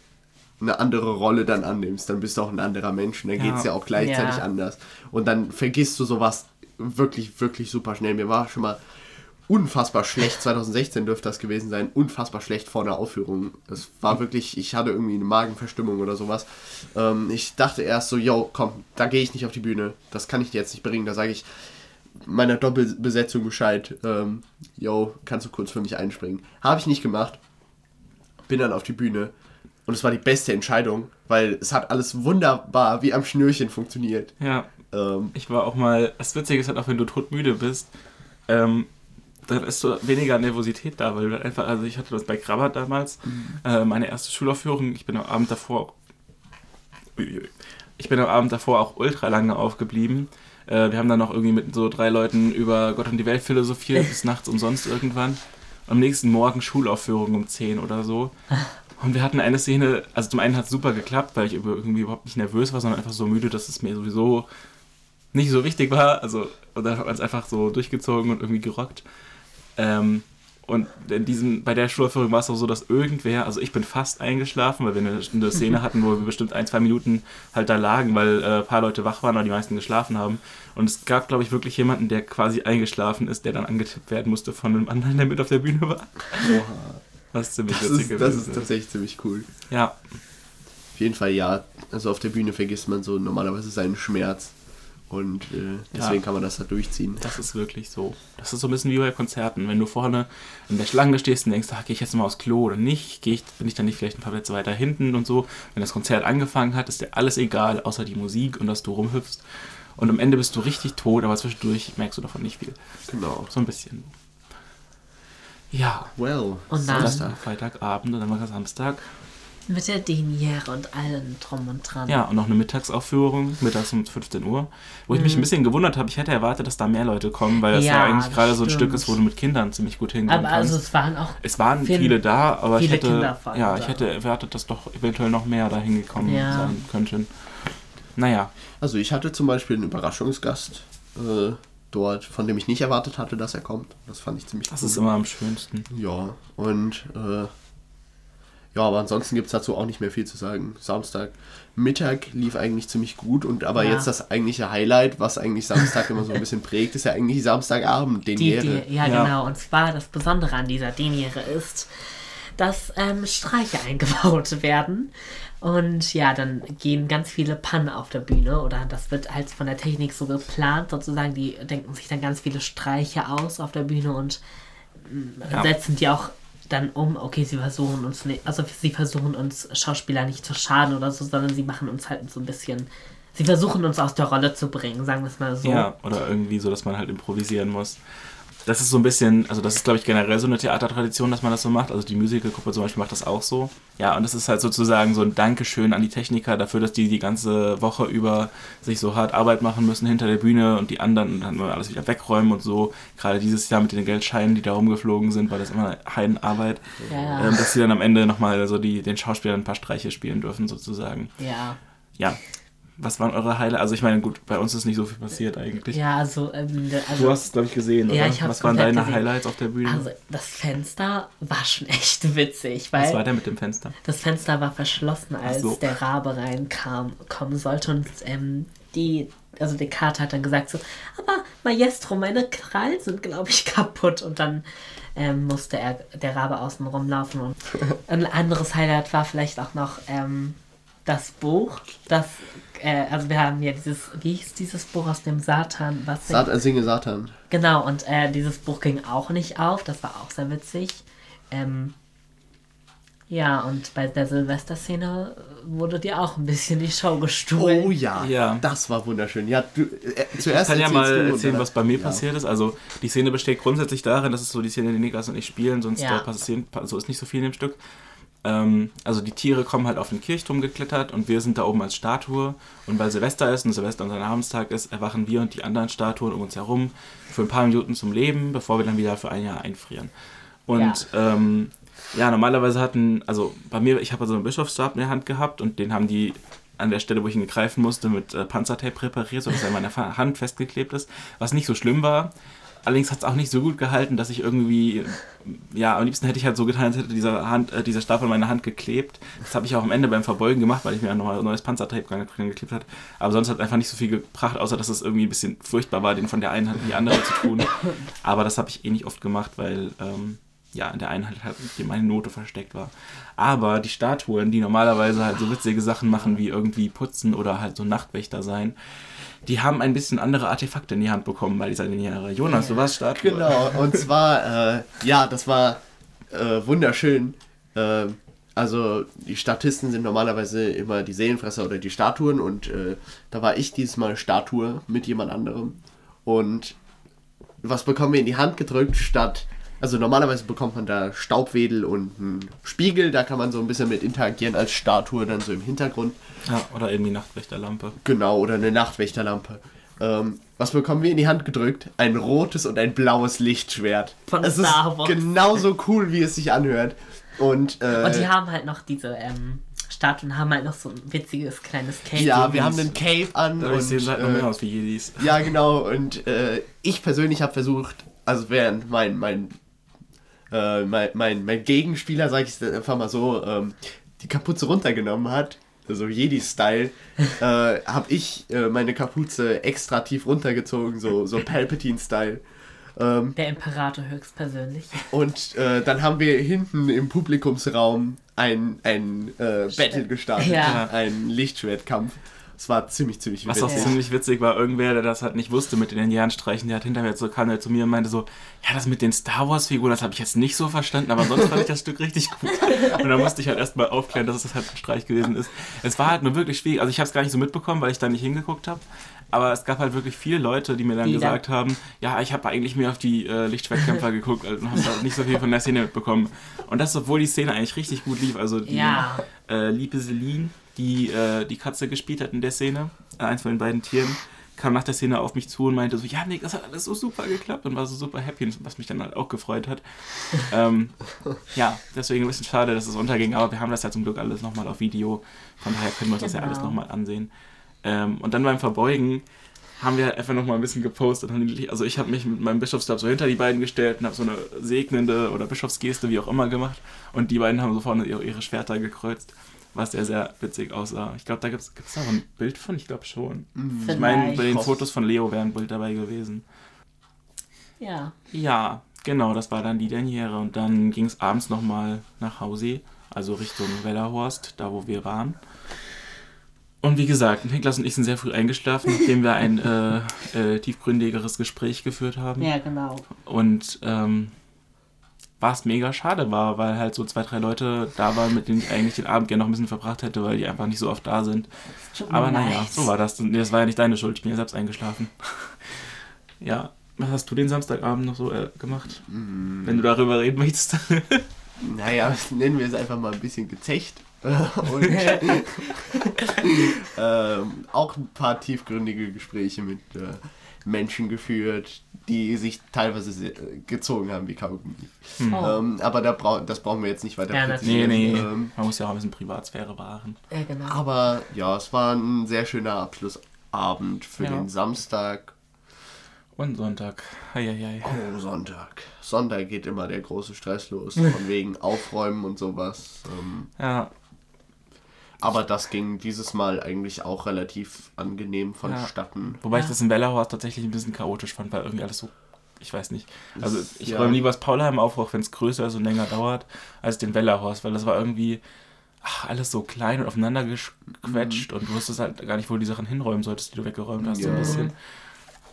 eine andere Rolle dann annimmst, dann bist du auch ein anderer Mensch und dann geht es ja. ja auch gleichzeitig ja. anders. Und dann vergisst du sowas wirklich, wirklich super schnell. Mir war schon mal unfassbar schlecht, 2016 dürfte das gewesen sein, unfassbar schlecht vor der Aufführung. Es war wirklich, ich hatte irgendwie eine Magenverstimmung oder sowas. Ähm, ich dachte erst so, yo, komm, da gehe ich nicht auf die Bühne, das kann ich dir jetzt nicht bringen. Da sage ich meiner Doppelbesetzung Bescheid, ähm, yo, kannst du kurz für mich einspringen. Habe ich nicht gemacht. Bin dann auf die Bühne und es war die beste Entscheidung, weil es hat alles wunderbar wie am Schnürchen funktioniert. Ja. Ähm, ich war auch mal, das Witzige ist halt auch, wenn du todmüde bist, ähm, dann ist so weniger Nervosität da, weil du einfach, also ich hatte das bei Krabbert damals, mhm. äh, meine erste Schulaufführung, ich bin am Abend davor, ich bin am Abend davor auch ultra lange aufgeblieben. Äh, wir haben dann noch irgendwie mit so drei Leuten über Gott und die Welt philosophiert, <laughs> bis nachts umsonst irgendwann. Am nächsten Morgen Schulaufführung um 10 oder so. Und wir hatten eine Szene, also zum einen hat es super geklappt, weil ich irgendwie überhaupt nicht nervös war, sondern einfach so müde, dass es mir sowieso nicht so wichtig war. Also, und dann hat man es einfach so durchgezogen und irgendwie gerockt. Ähm, und in diesem, bei der Schulaufführung war es auch so, dass irgendwer, also ich bin fast eingeschlafen, weil wir eine, eine Szene hatten, wo wir bestimmt ein, zwei Minuten halt da lagen, weil äh, ein paar Leute wach waren, aber die meisten geschlafen haben. Und es gab, glaube ich, wirklich jemanden, der quasi eingeschlafen ist, der dann angetippt werden musste von einem anderen, der mit auf der Bühne war. Oha. Das ist ziemlich das ist, Das ist tatsächlich ziemlich cool. Ja. Auf jeden Fall ja. Also auf der Bühne vergisst man so normalerweise seinen Schmerz. Und äh, deswegen ja, kann man das da durchziehen. Das ist wirklich so. Das ist so ein bisschen wie bei Konzerten. Wenn du vorne in der Schlange stehst und denkst, ach, gehe ich jetzt mal aufs Klo oder nicht, gehe ich, bin ich dann nicht vielleicht ein paar Plätze weiter hinten und so. Wenn das Konzert angefangen hat, ist dir alles egal, außer die Musik und dass du rumhüpfst. Und am Ende bist du richtig tot, aber zwischendurch merkst du davon nicht viel. Genau. So ein bisschen. Ja. Well, Und dann- war Freitagabend und dann war Samstag. Mit der Deniere und allem drum und dran. Ja, und noch eine Mittagsaufführung, mittags um 15 Uhr. Wo ich mich ein bisschen gewundert habe, ich hätte erwartet, dass da mehr Leute kommen, weil das ja, Ja, eigentlich gerade so ein. Stück ist, wo du mit Kindern ziemlich gut hingehen Aber kannst. also es waren auch. es waren viele- viele, da, aber ich viele hätte, Kinder vor allem ja, da. ich hätte erwartet, dass doch eventuell noch mehr da hingekommen Ja. sein könnten. Naja, Also ich hatte zum Beispiel einen Überraschungsgast äh, dort, von dem ich nicht erwartet hatte, dass er kommt. Das fand ich ziemlich das cool. ist immer am schönsten. Ja, und äh, ja, aber ansonsten gibt es dazu auch nicht mehr viel zu sagen. Samstag Mittag lief eigentlich ziemlich gut und aber Ja. jetzt das eigentliche Highlight, was eigentlich Samstag immer so ein bisschen prägt, ist ja eigentlich Samstagabend, den Die, Ehre. die, ja, Ja. genau. Und zwar das Besondere an dieser Deniere ist, dass ähm, Streiche <laughs> eingebaut werden. Und ja, dann gehen ganz viele Pannen auf der Bühne oder das wird halt von der Technik so geplant, sozusagen. Die denken sich dann ganz viele Streiche aus auf der Bühne und mm, Ja. setzen die auch dann um, okay, sie versuchen uns nicht, also sie versuchen uns Schauspieler nicht zu schaden oder so, sondern sie machen uns halt so ein bisschen, sie versuchen uns aus der Rolle zu bringen, sagen wir es mal so. Ja, oder irgendwie so, dass man halt improvisieren muss. Das ist so ein bisschen, also das ist, glaube ich, generell so eine Theatertradition, dass man das so macht. Also die Musicalgruppe zum Beispiel macht das auch so. Ja, und das ist halt sozusagen so ein Dankeschön an die Techniker dafür, dass die die ganze Woche über sich so hart Arbeit machen müssen hinter der Bühne und die anderen dann mal alles wieder wegräumen und so. Gerade dieses Jahr mit den Geldscheinen, die da rumgeflogen sind, war das immer Heidenarbeit. Ja. Ähm, dass sie dann am Ende nochmal so die, den Schauspielern ein paar Streiche spielen dürfen, sozusagen. ja. Ja. Was waren eure Highlights? Also ich meine, gut, bei uns ist nicht so viel passiert eigentlich. Ja, also, ähm, also, Du hast es, glaube ich, gesehen, Ja, oder? ich Was waren deine gesehen. Highlights auf der Bühne? also das Fenster war schon <laughs> echt witzig, weil Was war der mit dem Fenster? das Fenster war verschlossen, als so. der Rabe reinkam, kommen sollte und ähm, die, also die Karte hat dann gesagt so, aber Maestro, meine Krallen sind, glaube ich, <laughs> kaputt und dann ähm, musste er, der Rabe außen rumlaufen und <laughs> ein anderes Highlight war vielleicht auch noch ähm, das Buch, das, äh, also wir haben ja dieses, wie hieß dieses Buch aus dem Satan, was Sat äh, singe Satan. Genau, und äh, dieses Buch ging auch nicht auf. Das war auch sehr witzig. Ähm, ja, und bei der Silvesterszene wurde dir auch ein bisschen die Show gestohlen. Oh ja, Ja. das war wunderschön. Ja, du, äh, Ich zuerst kann ja mal du erzählen, dann- was bei mir ja. passiert ist. Also die Szene besteht grundsätzlich darin, das ist so die Szene, die Niklas und ich spielen, sonst Ja. passieren, so ist nicht so viel in dem Stück. Ähm, also die Tiere kommen halt auf den Kirchturm geklettert und wir sind da oben als Statue. Und weil Silvester ist und Silvester unser Namenstag ist, erwachen wir und die anderen Statuen um uns herum für ein paar Minuten zum Leben, bevor wir dann wieder für ein Jahr einfrieren. Und ja, ähm, ja normalerweise hatten, also bei mir, ich habe also einen Bischofsstab in der Hand gehabt und den haben die an der Stelle, wo ich ihn greifen musste, mit äh, Panzertape präpariert, sodass er in meiner Hand festgeklebt ist, was nicht so schlimm war. Allerdings hat es auch nicht so gut gehalten, dass ich irgendwie, ja, am liebsten hätte ich halt so getan, als hätte dieser, Hand, äh, dieser Stab an meiner Hand geklebt. Das habe ich auch am Ende beim Verbeugen gemacht, weil ich mir nochmal neues Panzertape geklebt hat. Aber sonst hat es einfach nicht so viel gebracht, außer dass es irgendwie ein bisschen furchtbar war, den von der einen Hand in die andere zu tun. Aber das habe ich eh nicht oft gemacht, weil ähm, ja, in der einen Hand halt meine Note versteckt war. Aber die Statuen, die normalerweise halt so witzige Sachen machen, wie irgendwie putzen oder halt so Nachtwächter sein, die haben ein bisschen andere Artefakte in die Hand bekommen bei dieser Lineare. Jonas, du warst Statue. Genau, und zwar, äh, ja, das war äh, wunderschön. Äh, also die Statisten sind normalerweise immer die Seelenfresser oder die Statuen und äh, da war ich dieses Mal Statue mit jemand anderem. Und was bekommen wir in die Hand gedrückt statt... Also normalerweise bekommt man da Staubwedel und einen Spiegel, da kann man so ein bisschen mit interagieren als Statue dann so im Hintergrund. Ja, oder irgendwie Nachtwächterlampe. Genau, oder eine Nachtwächterlampe. Ähm, was bekommen wir in die Hand gedrückt? Ein rotes und ein blaues Lichtschwert. Von es Star ist Wars. genauso cool, wie es sich anhört. Und, äh, Und die haben halt noch diese ähm, Statuen, haben halt noch so ein witziges kleines Cape. ja, wir haben einen Cape an. Aber ich sehe halt noch äh, mehr aus wie Jedis. Ja, genau. Und äh, ich persönlich habe versucht, also während mein, mein, äh, mein, mein, mein Gegenspieler, sage ich es einfach mal so, ähm, die Kapuze runtergenommen hat, also Jedi-Style, äh, habe ich äh, meine Kapuze extra tief runtergezogen, so, so Palpatine-Style. Ähm, Der Imperator höchstpersönlich. und äh, dann haben wir hinten im Publikumsraum ein, ein äh, Battle gestartet, Ja. einen Lichtschwertkampf. Es war ziemlich, ziemlich Was auch witzig. ziemlich witzig war, irgendwer, der das halt nicht wusste mit den Indianstreichen, der hat hinterher so kam er zu mir und meinte so, ja, das mit den Star Wars Figuren, das habe ich jetzt nicht so verstanden, aber sonst fand ich das Stück richtig gut. Und dann musste ich halt erstmal aufklären, dass es halt ein Streich gewesen ist. Es war halt nur wirklich schwierig, also ich habe es gar nicht so mitbekommen, weil ich da nicht hingeguckt habe. Aber es gab halt wirklich viele Leute, die mir dann Die gesagt haben, ja, ich habe eigentlich mehr auf die äh, Lichtschwertkämpfer geguckt also, und habe da nicht so viel von der Szene mitbekommen. Und das, obwohl die Szene eigentlich richtig gut lief. Also die Ja. äh, liebe Celine, die äh, die Katze gespielt hat in der Szene, äh, eins von den beiden Tieren, kam nach der Szene auf mich zu und meinte so, ja, Nick, das hat alles so super geklappt und war so super happy, was mich dann halt auch gefreut hat. ähm, ja, deswegen ein bisschen schade, dass es unterging, aber wir haben das ja zum Glück alles nochmal auf Video, von daher können wir uns das ja Genau. alles nochmal ansehen. Ähm, und dann beim Verbeugen haben wir einfach nochmal ein bisschen gepostet. Also ich habe mich mit meinem Bischofsstab so hinter die beiden gestellt und habe so eine segnende oder Bischofsgeste, wie auch immer, gemacht. Und die beiden haben so vorne ihre Schwerter gekreuzt, was sehr, sehr witzig aussah. Ich glaube, da gibt es da auch ein Bild von, ich glaube schon. Ich meine, bei den Vielleicht. Fotos von Leo wäre ein Bild dabei gewesen. Ja. Ja, genau, das war dann die Derniere. Und dann ging es abends nochmal nach Hause, also Richtung Wellerhorst, da wo wir waren. Und wie gesagt, Niklas und ich sind sehr früh eingeschlafen, nachdem wir ein <laughs> äh, äh, tiefgründigeres Gespräch geführt haben. Ja, genau. Und ähm, was mega schade war, weil halt so zwei, drei Leute da waren, mit denen ich eigentlich den Abend gerne noch ein bisschen verbracht hätte, weil die einfach nicht so oft da sind. Aber naja, so war das. Das war ja nicht deine Schuld, ich bin ja selbst eingeschlafen. <laughs> ja, was hast du den Samstagabend noch so äh, gemacht? Wenn du darüber reden möchtest. <laughs> Naja, nennen wir es einfach mal ein bisschen gezecht. <laughs> Und ähm, auch ein paar tiefgründige Gespräche mit äh, Menschen geführt, die sich teilweise äh, gezogen haben wie Kaugummi. Oh. Ähm, aber da brau das brauchen wir jetzt nicht weiter Ja, nee, nee, Ähm, man muss ja auch ein bisschen Privatsphäre wahren. Ja, genau. aber ja, es war ein sehr schöner Abschlussabend für Ja. den Samstag. Und Sonntag. Heieiei. Oh, Sonntag. Sonntag geht immer der große Stress los, <laughs> von wegen Aufräumen und sowas. Ähm, Ja, Aber das ging dieses Mal eigentlich auch relativ angenehm vonstatten. wobei ich Ja. das in Wellerhorst tatsächlich ein bisschen chaotisch fand, weil irgendwie alles so, ich weiß nicht. Also ich Ja. räume lieber das Paulheim auf, auch wenn es größer ist und länger dauert, als den Wellerhorst, weil das war irgendwie ach, alles so klein und aufeinander gequetscht und du wusstest halt gar nicht, wo du die Sachen hinräumen solltest, die du weggeräumt hast, so ein Ja. bisschen.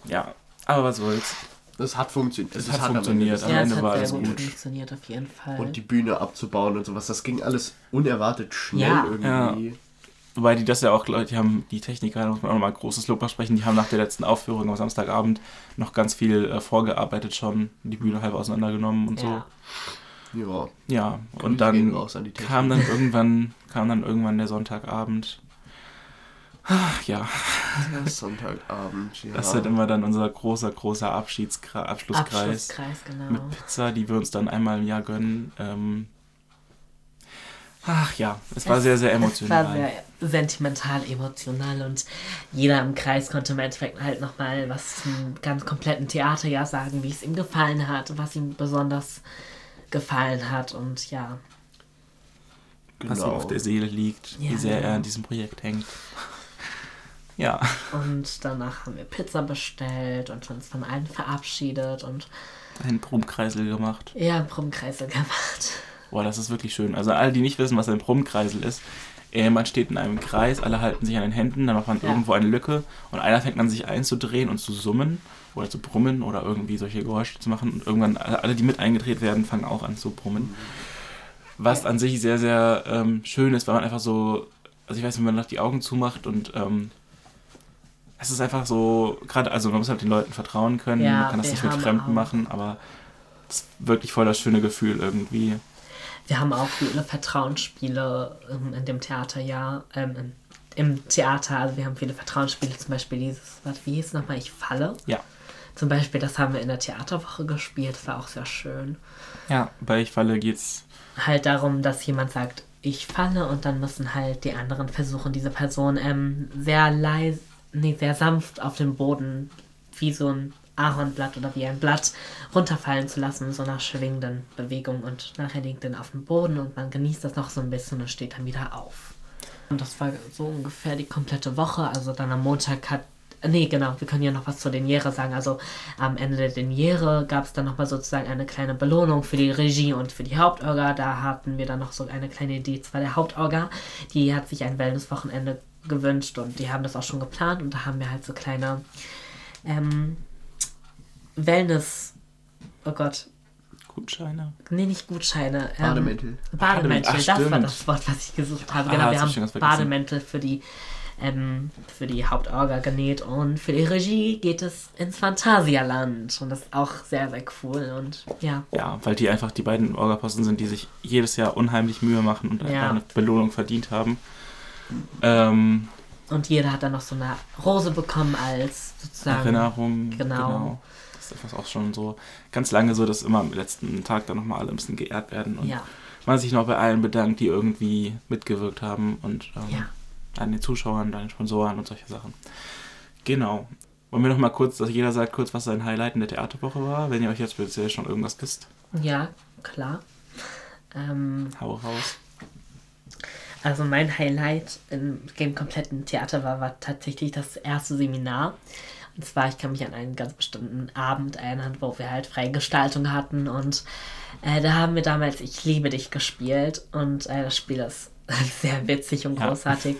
Ja, aber was soll's. Das hat funktioniert. Es Das hat funktioniert, am ja, Ende es war hat alles gut gut. funktioniert, auf jeden Fall. Und die Bühne abzubauen und sowas, das ging alles unerwartet schnell Ja. irgendwie. Wobei die das ja auch, Leute, die haben, die Techniker, da muss man auch nochmal großes Lob aussprechen, die haben nach der letzten Aufführung am Samstagabend noch ganz viel äh, vorgearbeitet schon, die Bühne halb auseinandergenommen und ja. Ja. so. Ja, Grüße und dann gehen raus an die Technik. kam dann irgendwann, kam dann irgendwann der Sonntagabend. Ach, ja, Ja, Sonntagabend, ja. das wird immer dann unser großer, großer Abschiedskreis, Abschlusskreis Abschlusskreis, genau. mit Pizza, die wir uns dann einmal im Jahr gönnen. Ähm, ach ja, es war sehr, sehr Es emotional. war sehr sentimental, emotional und jeder im Kreis konnte im Endeffekt halt nochmal was zum ganz kompletten Theaterjahr sagen, wie es ihm gefallen hat, was ihm besonders gefallen hat und ja, was ihm auf der Seele liegt, wie Ja, sehr er genau. an diesem Projekt hängt. Ja, und danach haben wir Pizza bestellt und uns von allen verabschiedet und einen Brummkreisel gemacht. ja, einen Brummkreisel gemacht. Boah, das ist wirklich schön. Also alle, die nicht wissen, was ein Brummkreisel ist, äh, man steht in einem Kreis, alle halten sich an den Händen, dann macht man Ja. irgendwo eine Lücke und einer fängt an sich einzudrehen und zu summen oder zu brummen oder irgendwie solche Geräusche zu machen und irgendwann alle, alle, die mit eingedreht werden, fangen auch an zu brummen. Was an sich sehr, sehr ähm, schön ist, weil man einfach so, also ich weiß, wenn man noch die Augen zumacht und ähm, es ist einfach so, gerade, also man muss halt den Leuten vertrauen können, Ja, man kann das nicht mit Fremden auch- machen, aber es ist wirklich voll das schöne Gefühl irgendwie. Wir haben auch viele Vertrauensspiele ähm, in dem Theaterjahr, ähm, im, im Theater, also wir haben viele Vertrauensspiele, zum Beispiel dieses, was, wie hieß es nochmal, Ich falle. Ja. Zum Beispiel, das haben wir in der Theaterwoche gespielt, das war auch sehr schön. Ja, bei Ich falle geht's Halt darum, dass jemand sagt, ich falle und dann müssen halt die anderen versuchen, diese Person ähm, sehr leise, nee, sehr sanft auf den Boden, wie so ein Ahornblatt oder wie ein Blatt, runterfallen zu lassen, so einer schwingenden Bewegung und nachher liegt dann auf dem Boden und man genießt das noch so ein bisschen und steht dann wieder auf. Und das war so ungefähr die komplette Woche. Also dann am Montag hat Nee, genau, wir können ja noch was zur Liniere sagen. Also am Ende der Liniere gab es dann nochmal sozusagen eine kleine Belohnung für die Regie und für die Hauptorga. Da hatten wir dann noch so eine kleine Idee. Zwar der Hauptorga, die hat sich ein Wellnesswochenende gewünscht und die haben das auch schon geplant und da haben wir halt so kleine ähm, Wellness. Oh Gott. Gutscheine? Nee, nicht Gutscheine. Ähm, Bademäntel. Bademäntel, Ach, das war das Wort, was ich gesucht habe. Ah, Genau, wir das hab haben. Bademäntel für die, ähm, für die Hauptorga genäht und für die Regie geht es ins Phantasialand und das ist auch sehr, sehr cool und ja. Ja, weil die einfach die beiden Orgaposten sind, die sich jedes Jahr unheimlich Mühe machen und einfach Ja. eine Belohnung verdient haben. Ähm, Und jeder hat dann noch so eine Rose bekommen als sozusagen. Erinnerung. Genau. Das ist etwas auch schon so ganz lange so, dass immer am letzten Tag dann nochmal alle ein bisschen geehrt werden und Ja, man sich noch bei allen bedankt, die irgendwie mitgewirkt haben und ähm, ja. An den Zuschauern, an den Sponsoren und solche Sachen. Genau. Wollen wir noch mal kurz, dass jeder sagt kurz, was sein Highlight in der Theaterwoche war, wenn ihr euch jetzt speziell schon irgendwas wisst. Ja, klar. Ähm, Hau raus. Also mein Highlight im, im kompletten Theater war, war tatsächlich das erste Seminar. Und zwar, ich kann mich an einen ganz bestimmten Abend erinnern, wo wir halt freie Gestaltung hatten. Und äh, da haben wir damals Ich liebe dich gespielt. Und äh, das Spiel ist <laughs> sehr witzig und Ja. großartig.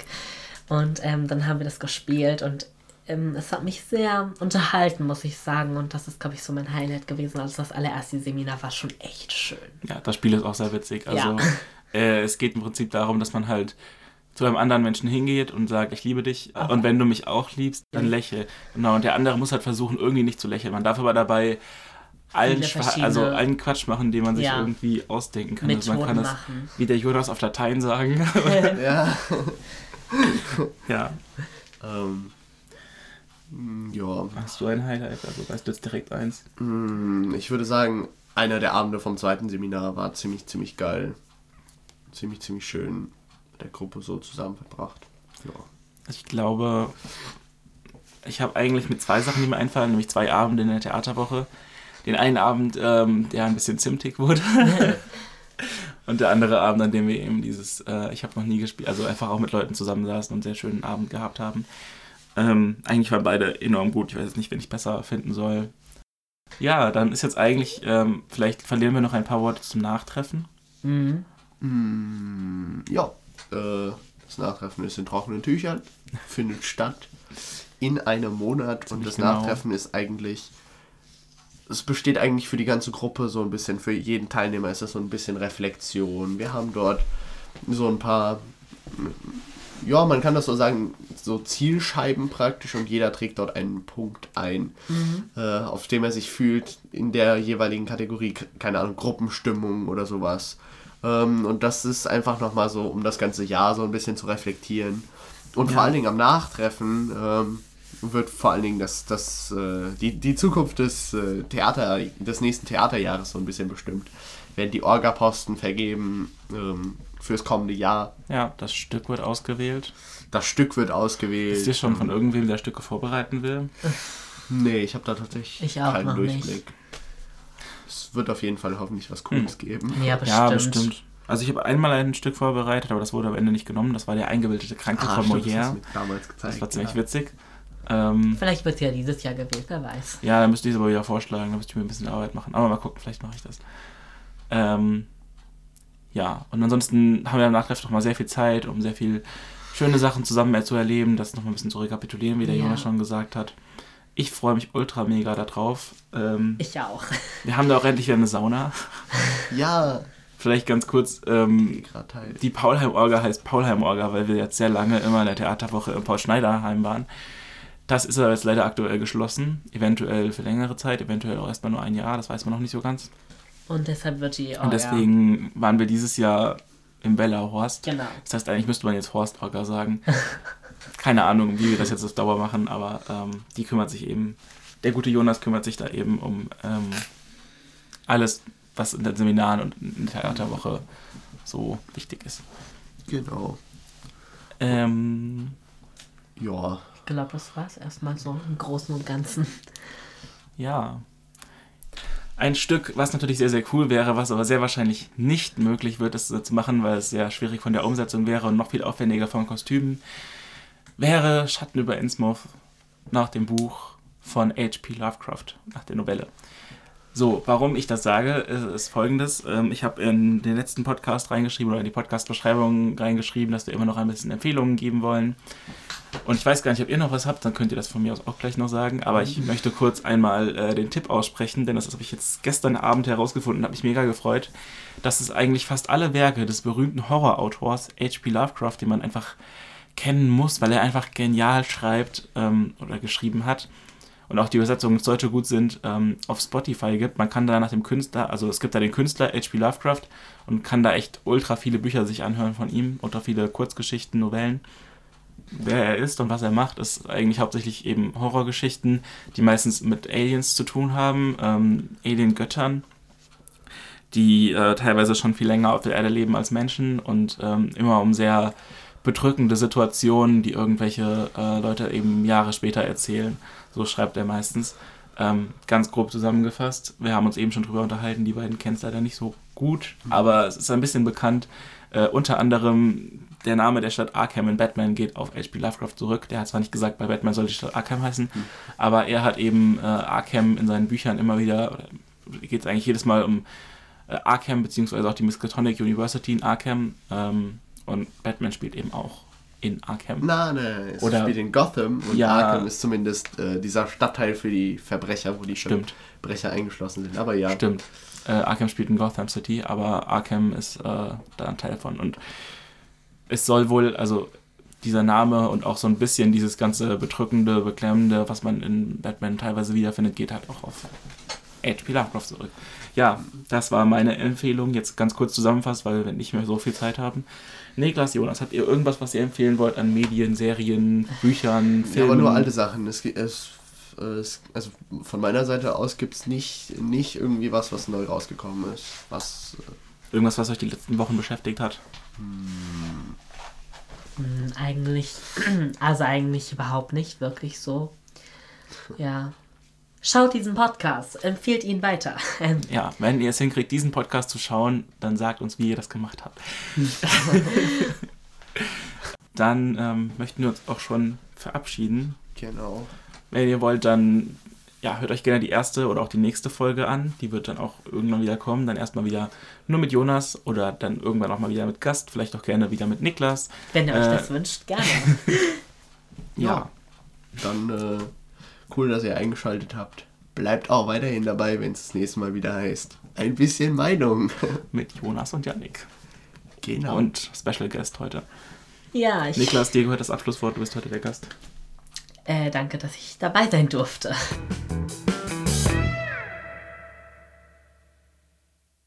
Und ähm, dann haben wir das gespielt und ähm, es hat mich sehr unterhalten, muss ich sagen. Und das ist, glaube ich, so mein Highlight gewesen. Also das allererste Seminar war schon echt schön. Ja, das Spiel ist auch sehr witzig. Also Ja. <laughs> äh, es geht im Prinzip darum, dass man halt zu einem anderen Menschen hingeht und sagt, ich liebe dich. Aber- Und wenn du mich auch liebst, dann Ja. lächel. Genau, und der andere muss halt versuchen, irgendwie nicht zu lächeln. Man darf aber dabei allen, also allen Quatsch machen, den man sich Ja. irgendwie ausdenken kann. Also man kann das machen. wie der Jonas auf Latein sagen. <laughs> <laughs> Ja. <laughs> ja. Ähm, mm, ja. Hast du ein Highlight? Also weißt du jetzt direkt eins? Mm, Ich würde sagen, einer der Abende vom zweiten Seminar war ziemlich, ziemlich geil. Ziemlich, ziemlich schön mit der Gruppe so zusammen verbracht. Ja. Ich glaube, ich habe eigentlich mit zwei Sachen, die mir einfallen, nämlich zwei Abende in der Theaterwoche. Den einen Abend, ähm, der ein bisschen zimtig wurde. <laughs> und der andere Abend, an dem wir eben dieses, äh, ich habe noch nie gespielt, also einfach auch mit Leuten zusammensaßen und einen sehr schönen Abend gehabt haben. Ähm, eigentlich waren beide enorm gut. Ich weiß jetzt nicht, wen ich besser finden soll. Ja, dann ist jetzt eigentlich, ähm, vielleicht verlieren wir noch ein paar Worte zum Nachtreffen. Mhm. Mm, ja. Äh, das Nachtreffen ist in trockenen Tüchern, findet statt in einem Monat und das genau. Nachtreffen ist eigentlich. Es besteht eigentlich für die ganze Gruppe so ein bisschen, für jeden Teilnehmer ist das so ein bisschen Reflexion. Wir haben dort so ein paar, ja, man kann das so sagen, so Zielscheiben praktisch und jeder trägt dort einen Punkt ein, äh, auf dem er sich fühlt in der jeweiligen Kategorie, keine Ahnung, Gruppenstimmung oder sowas. Ähm, und das ist einfach nochmal so, um das ganze Jahr so ein bisschen zu reflektieren. Und vor Ja. allen Dingen am Nachtreffen ähm, wird vor allen Dingen das, das, äh, die, die Zukunft des äh, Theater, des nächsten Theaterjahres so ein bisschen bestimmt. Werden die Orga-Posten vergeben ähm, fürs kommende Jahr. Ja, das Stück wird ausgewählt. Das Stück wird ausgewählt. Ist dir schon von irgendwem, der Stücke vorbereiten will? Nee, ich habe da tatsächlich Ich auch keinen noch Durchblick. nicht. Es wird auf jeden Fall hoffentlich was Cooles geben. Ja, bestimmt. Ja, bestimmt. Also ich habe einmal ein Stück vorbereitet, aber das wurde am Ende nicht genommen. Das war der eingebildete Kranke von Ah, stimmt, das hast Molière. mir damals gezeigt. Das war ziemlich ja. witzig. Ähm, Vielleicht wird sie ja dieses Jahr gewählt, wer weiß. ja, dann müsste ich es aber wieder vorschlagen, da müsste ich mir ein bisschen Arbeit machen. Aber mal gucken, vielleicht mache ich das. Ähm, ja, und ansonsten haben wir am Nachtreff noch mal sehr viel Zeit, um sehr viel schöne Sachen zusammen zu erleben, das noch mal ein bisschen zu rekapitulieren, wie der Ja. Jonas schon gesagt hat. Ich freue mich ultra mega darauf. Ähm, Ich auch. wir haben da auch endlich wieder eine Sauna. <laughs> Ja, Vielleicht ganz kurz, ähm. Die Paulheim-Orga heißt Paulheim-Orga, weil wir jetzt sehr lange immer in der Theaterwoche im Paul-Schneider-Heim waren. Das ist aber jetzt leider aktuell geschlossen. Eventuell für längere Zeit, eventuell auch erstmal nur ein Jahr, das weiß man noch nicht so ganz. Und deshalb wird die. Oh, Und deswegen waren wir dieses Jahr im Bellerhorst. Ja. Genau. Das heißt, eigentlich müsste man jetzt Horst-Orga sagen. <laughs> Keine Ahnung, wie wir das jetzt auf Dauer machen, aber ähm, die kümmert sich eben, der gute Jonas kümmert sich da eben um ähm, alles, was in den Seminaren und in der Theaterwoche so wichtig ist. Genau. Ähm, Ja. Glaube, das war es erstmal so im Großen und Ganzen. Ja. Ein Stück, was natürlich sehr, sehr cool wäre, was aber sehr wahrscheinlich nicht möglich wird, das zu machen, weil es sehr schwierig von der Umsetzung wäre und noch viel aufwendiger von Kostümen, wäre Schatten über Innsmouth nach dem Buch von H.P. Lovecraft, nach der Novelle. So, warum ich das sage, ist, ist folgendes. Ähm, ich habe in den letzten Podcast reingeschrieben oder in die Podcast-Beschreibung reingeschrieben, dass wir immer noch ein bisschen Empfehlungen geben wollen. Und ich weiß gar nicht, ob ihr noch was habt, dann könnt ihr das von mir aus auch gleich noch sagen. Aber ich möchte kurz einmal äh, den Tipp aussprechen, denn das habe ich jetzt gestern Abend herausgefunden und habe mich mega gefreut, dass es eigentlich fast alle Werke des berühmten Horrorautors H.P. Lovecraft, den man einfach kennen muss, weil er einfach genial schreibt ähm, oder geschrieben hat und auch die Übersetzungen ins Deutsche gut sind, ähm, auf Spotify gibt. Man kann da nach dem Künstler, also es gibt da den Künstler H.P. Lovecraft und kann da echt ultra viele Bücher sich anhören von ihm, ultra viele Kurzgeschichten, Novellen wer er ist und was er macht, ist eigentlich hauptsächlich eben Horrorgeschichten, die meistens mit Aliens zu tun haben, ähm, Alien-Göttern, die äh, teilweise schon viel länger auf der Erde leben als Menschen und ähm, immer um sehr bedrückende Situationen, die irgendwelche äh, Leute eben Jahre später erzählen. So schreibt er meistens. Ähm, ganz grob zusammengefasst. Wir haben uns eben schon drüber unterhalten, die beiden kennen es leider nicht so gut, aber es ist ein bisschen bekannt. Äh, unter anderem der Name der Stadt Arkham in Batman geht auf H.P. Lovecraft zurück. Der hat zwar nicht gesagt, bei Batman soll die Stadt Arkham heißen, mhm. aber er hat eben äh, Arkham in seinen Büchern immer wieder, oder geht es eigentlich jedes Mal um äh, Arkham, beziehungsweise auch die Miskatonic University in Arkham. Ähm, und Batman spielt eben auch in Arkham. Nein, nein, es Oder, spielt in Gotham und ja, Arkham ist zumindest äh, dieser Stadtteil für die Verbrecher, wo die stimmt. Verbrecher eingeschlossen sind. Aber ja. Stimmt. Äh, Arkham spielt in Gotham City, aber Arkham ist äh, da ein Teil von. Und es soll wohl, also dieser Name und auch so ein bisschen dieses ganze bedrückende, beklemmende, was man in Batman teilweise wiederfindet, geht halt auch auf H.P. Lovecraft zurück. Ja, das war meine Empfehlung. Jetzt ganz kurz zusammenfasst, weil wir nicht mehr so viel Zeit haben. Niklas, Jonas, habt ihr irgendwas, was ihr empfehlen wollt an Medien, Serien, Büchern, Filmen? Ja, aber nur alte Sachen. Es, es, es also von meiner Seite aus gibt es nicht, nicht irgendwie was, was neu rausgekommen ist. Was, äh Irgendwas, was euch die letzten Wochen beschäftigt hat? Hm. hm eigentlich, <clears throat> also eigentlich überhaupt nicht wirklich so. Ja, Schaut diesen Podcast, empfiehlt ihn weiter. <laughs> ja, wenn ihr es hinkriegt, diesen Podcast zu schauen, dann sagt uns, wie ihr das gemacht habt. <laughs> dann ähm, möchten wir uns auch schon verabschieden. Genau. Wenn ihr wollt, dann ja, hört euch gerne die erste oder auch die nächste Folge an. Die wird dann auch irgendwann wieder kommen. Dann erstmal wieder nur mit Jonas oder dann irgendwann auch mal wieder mit Gast. Vielleicht auch gerne wieder mit Niklas. Wenn ihr äh, euch das wünscht, gerne. <laughs> ja. ja. Dann äh, Cool, dass ihr eingeschaltet habt. Bleibt auch weiterhin dabei, wenn es das nächste Mal wieder heißt. Ein bisschen Meinung. <laughs> Mit Jonas und Yannick. Genau. Und Special Guest heute. Ja, ich. Niklas, dir gehört das Abschlusswort, du bist heute der Gast. Äh, danke, dass ich dabei sein durfte.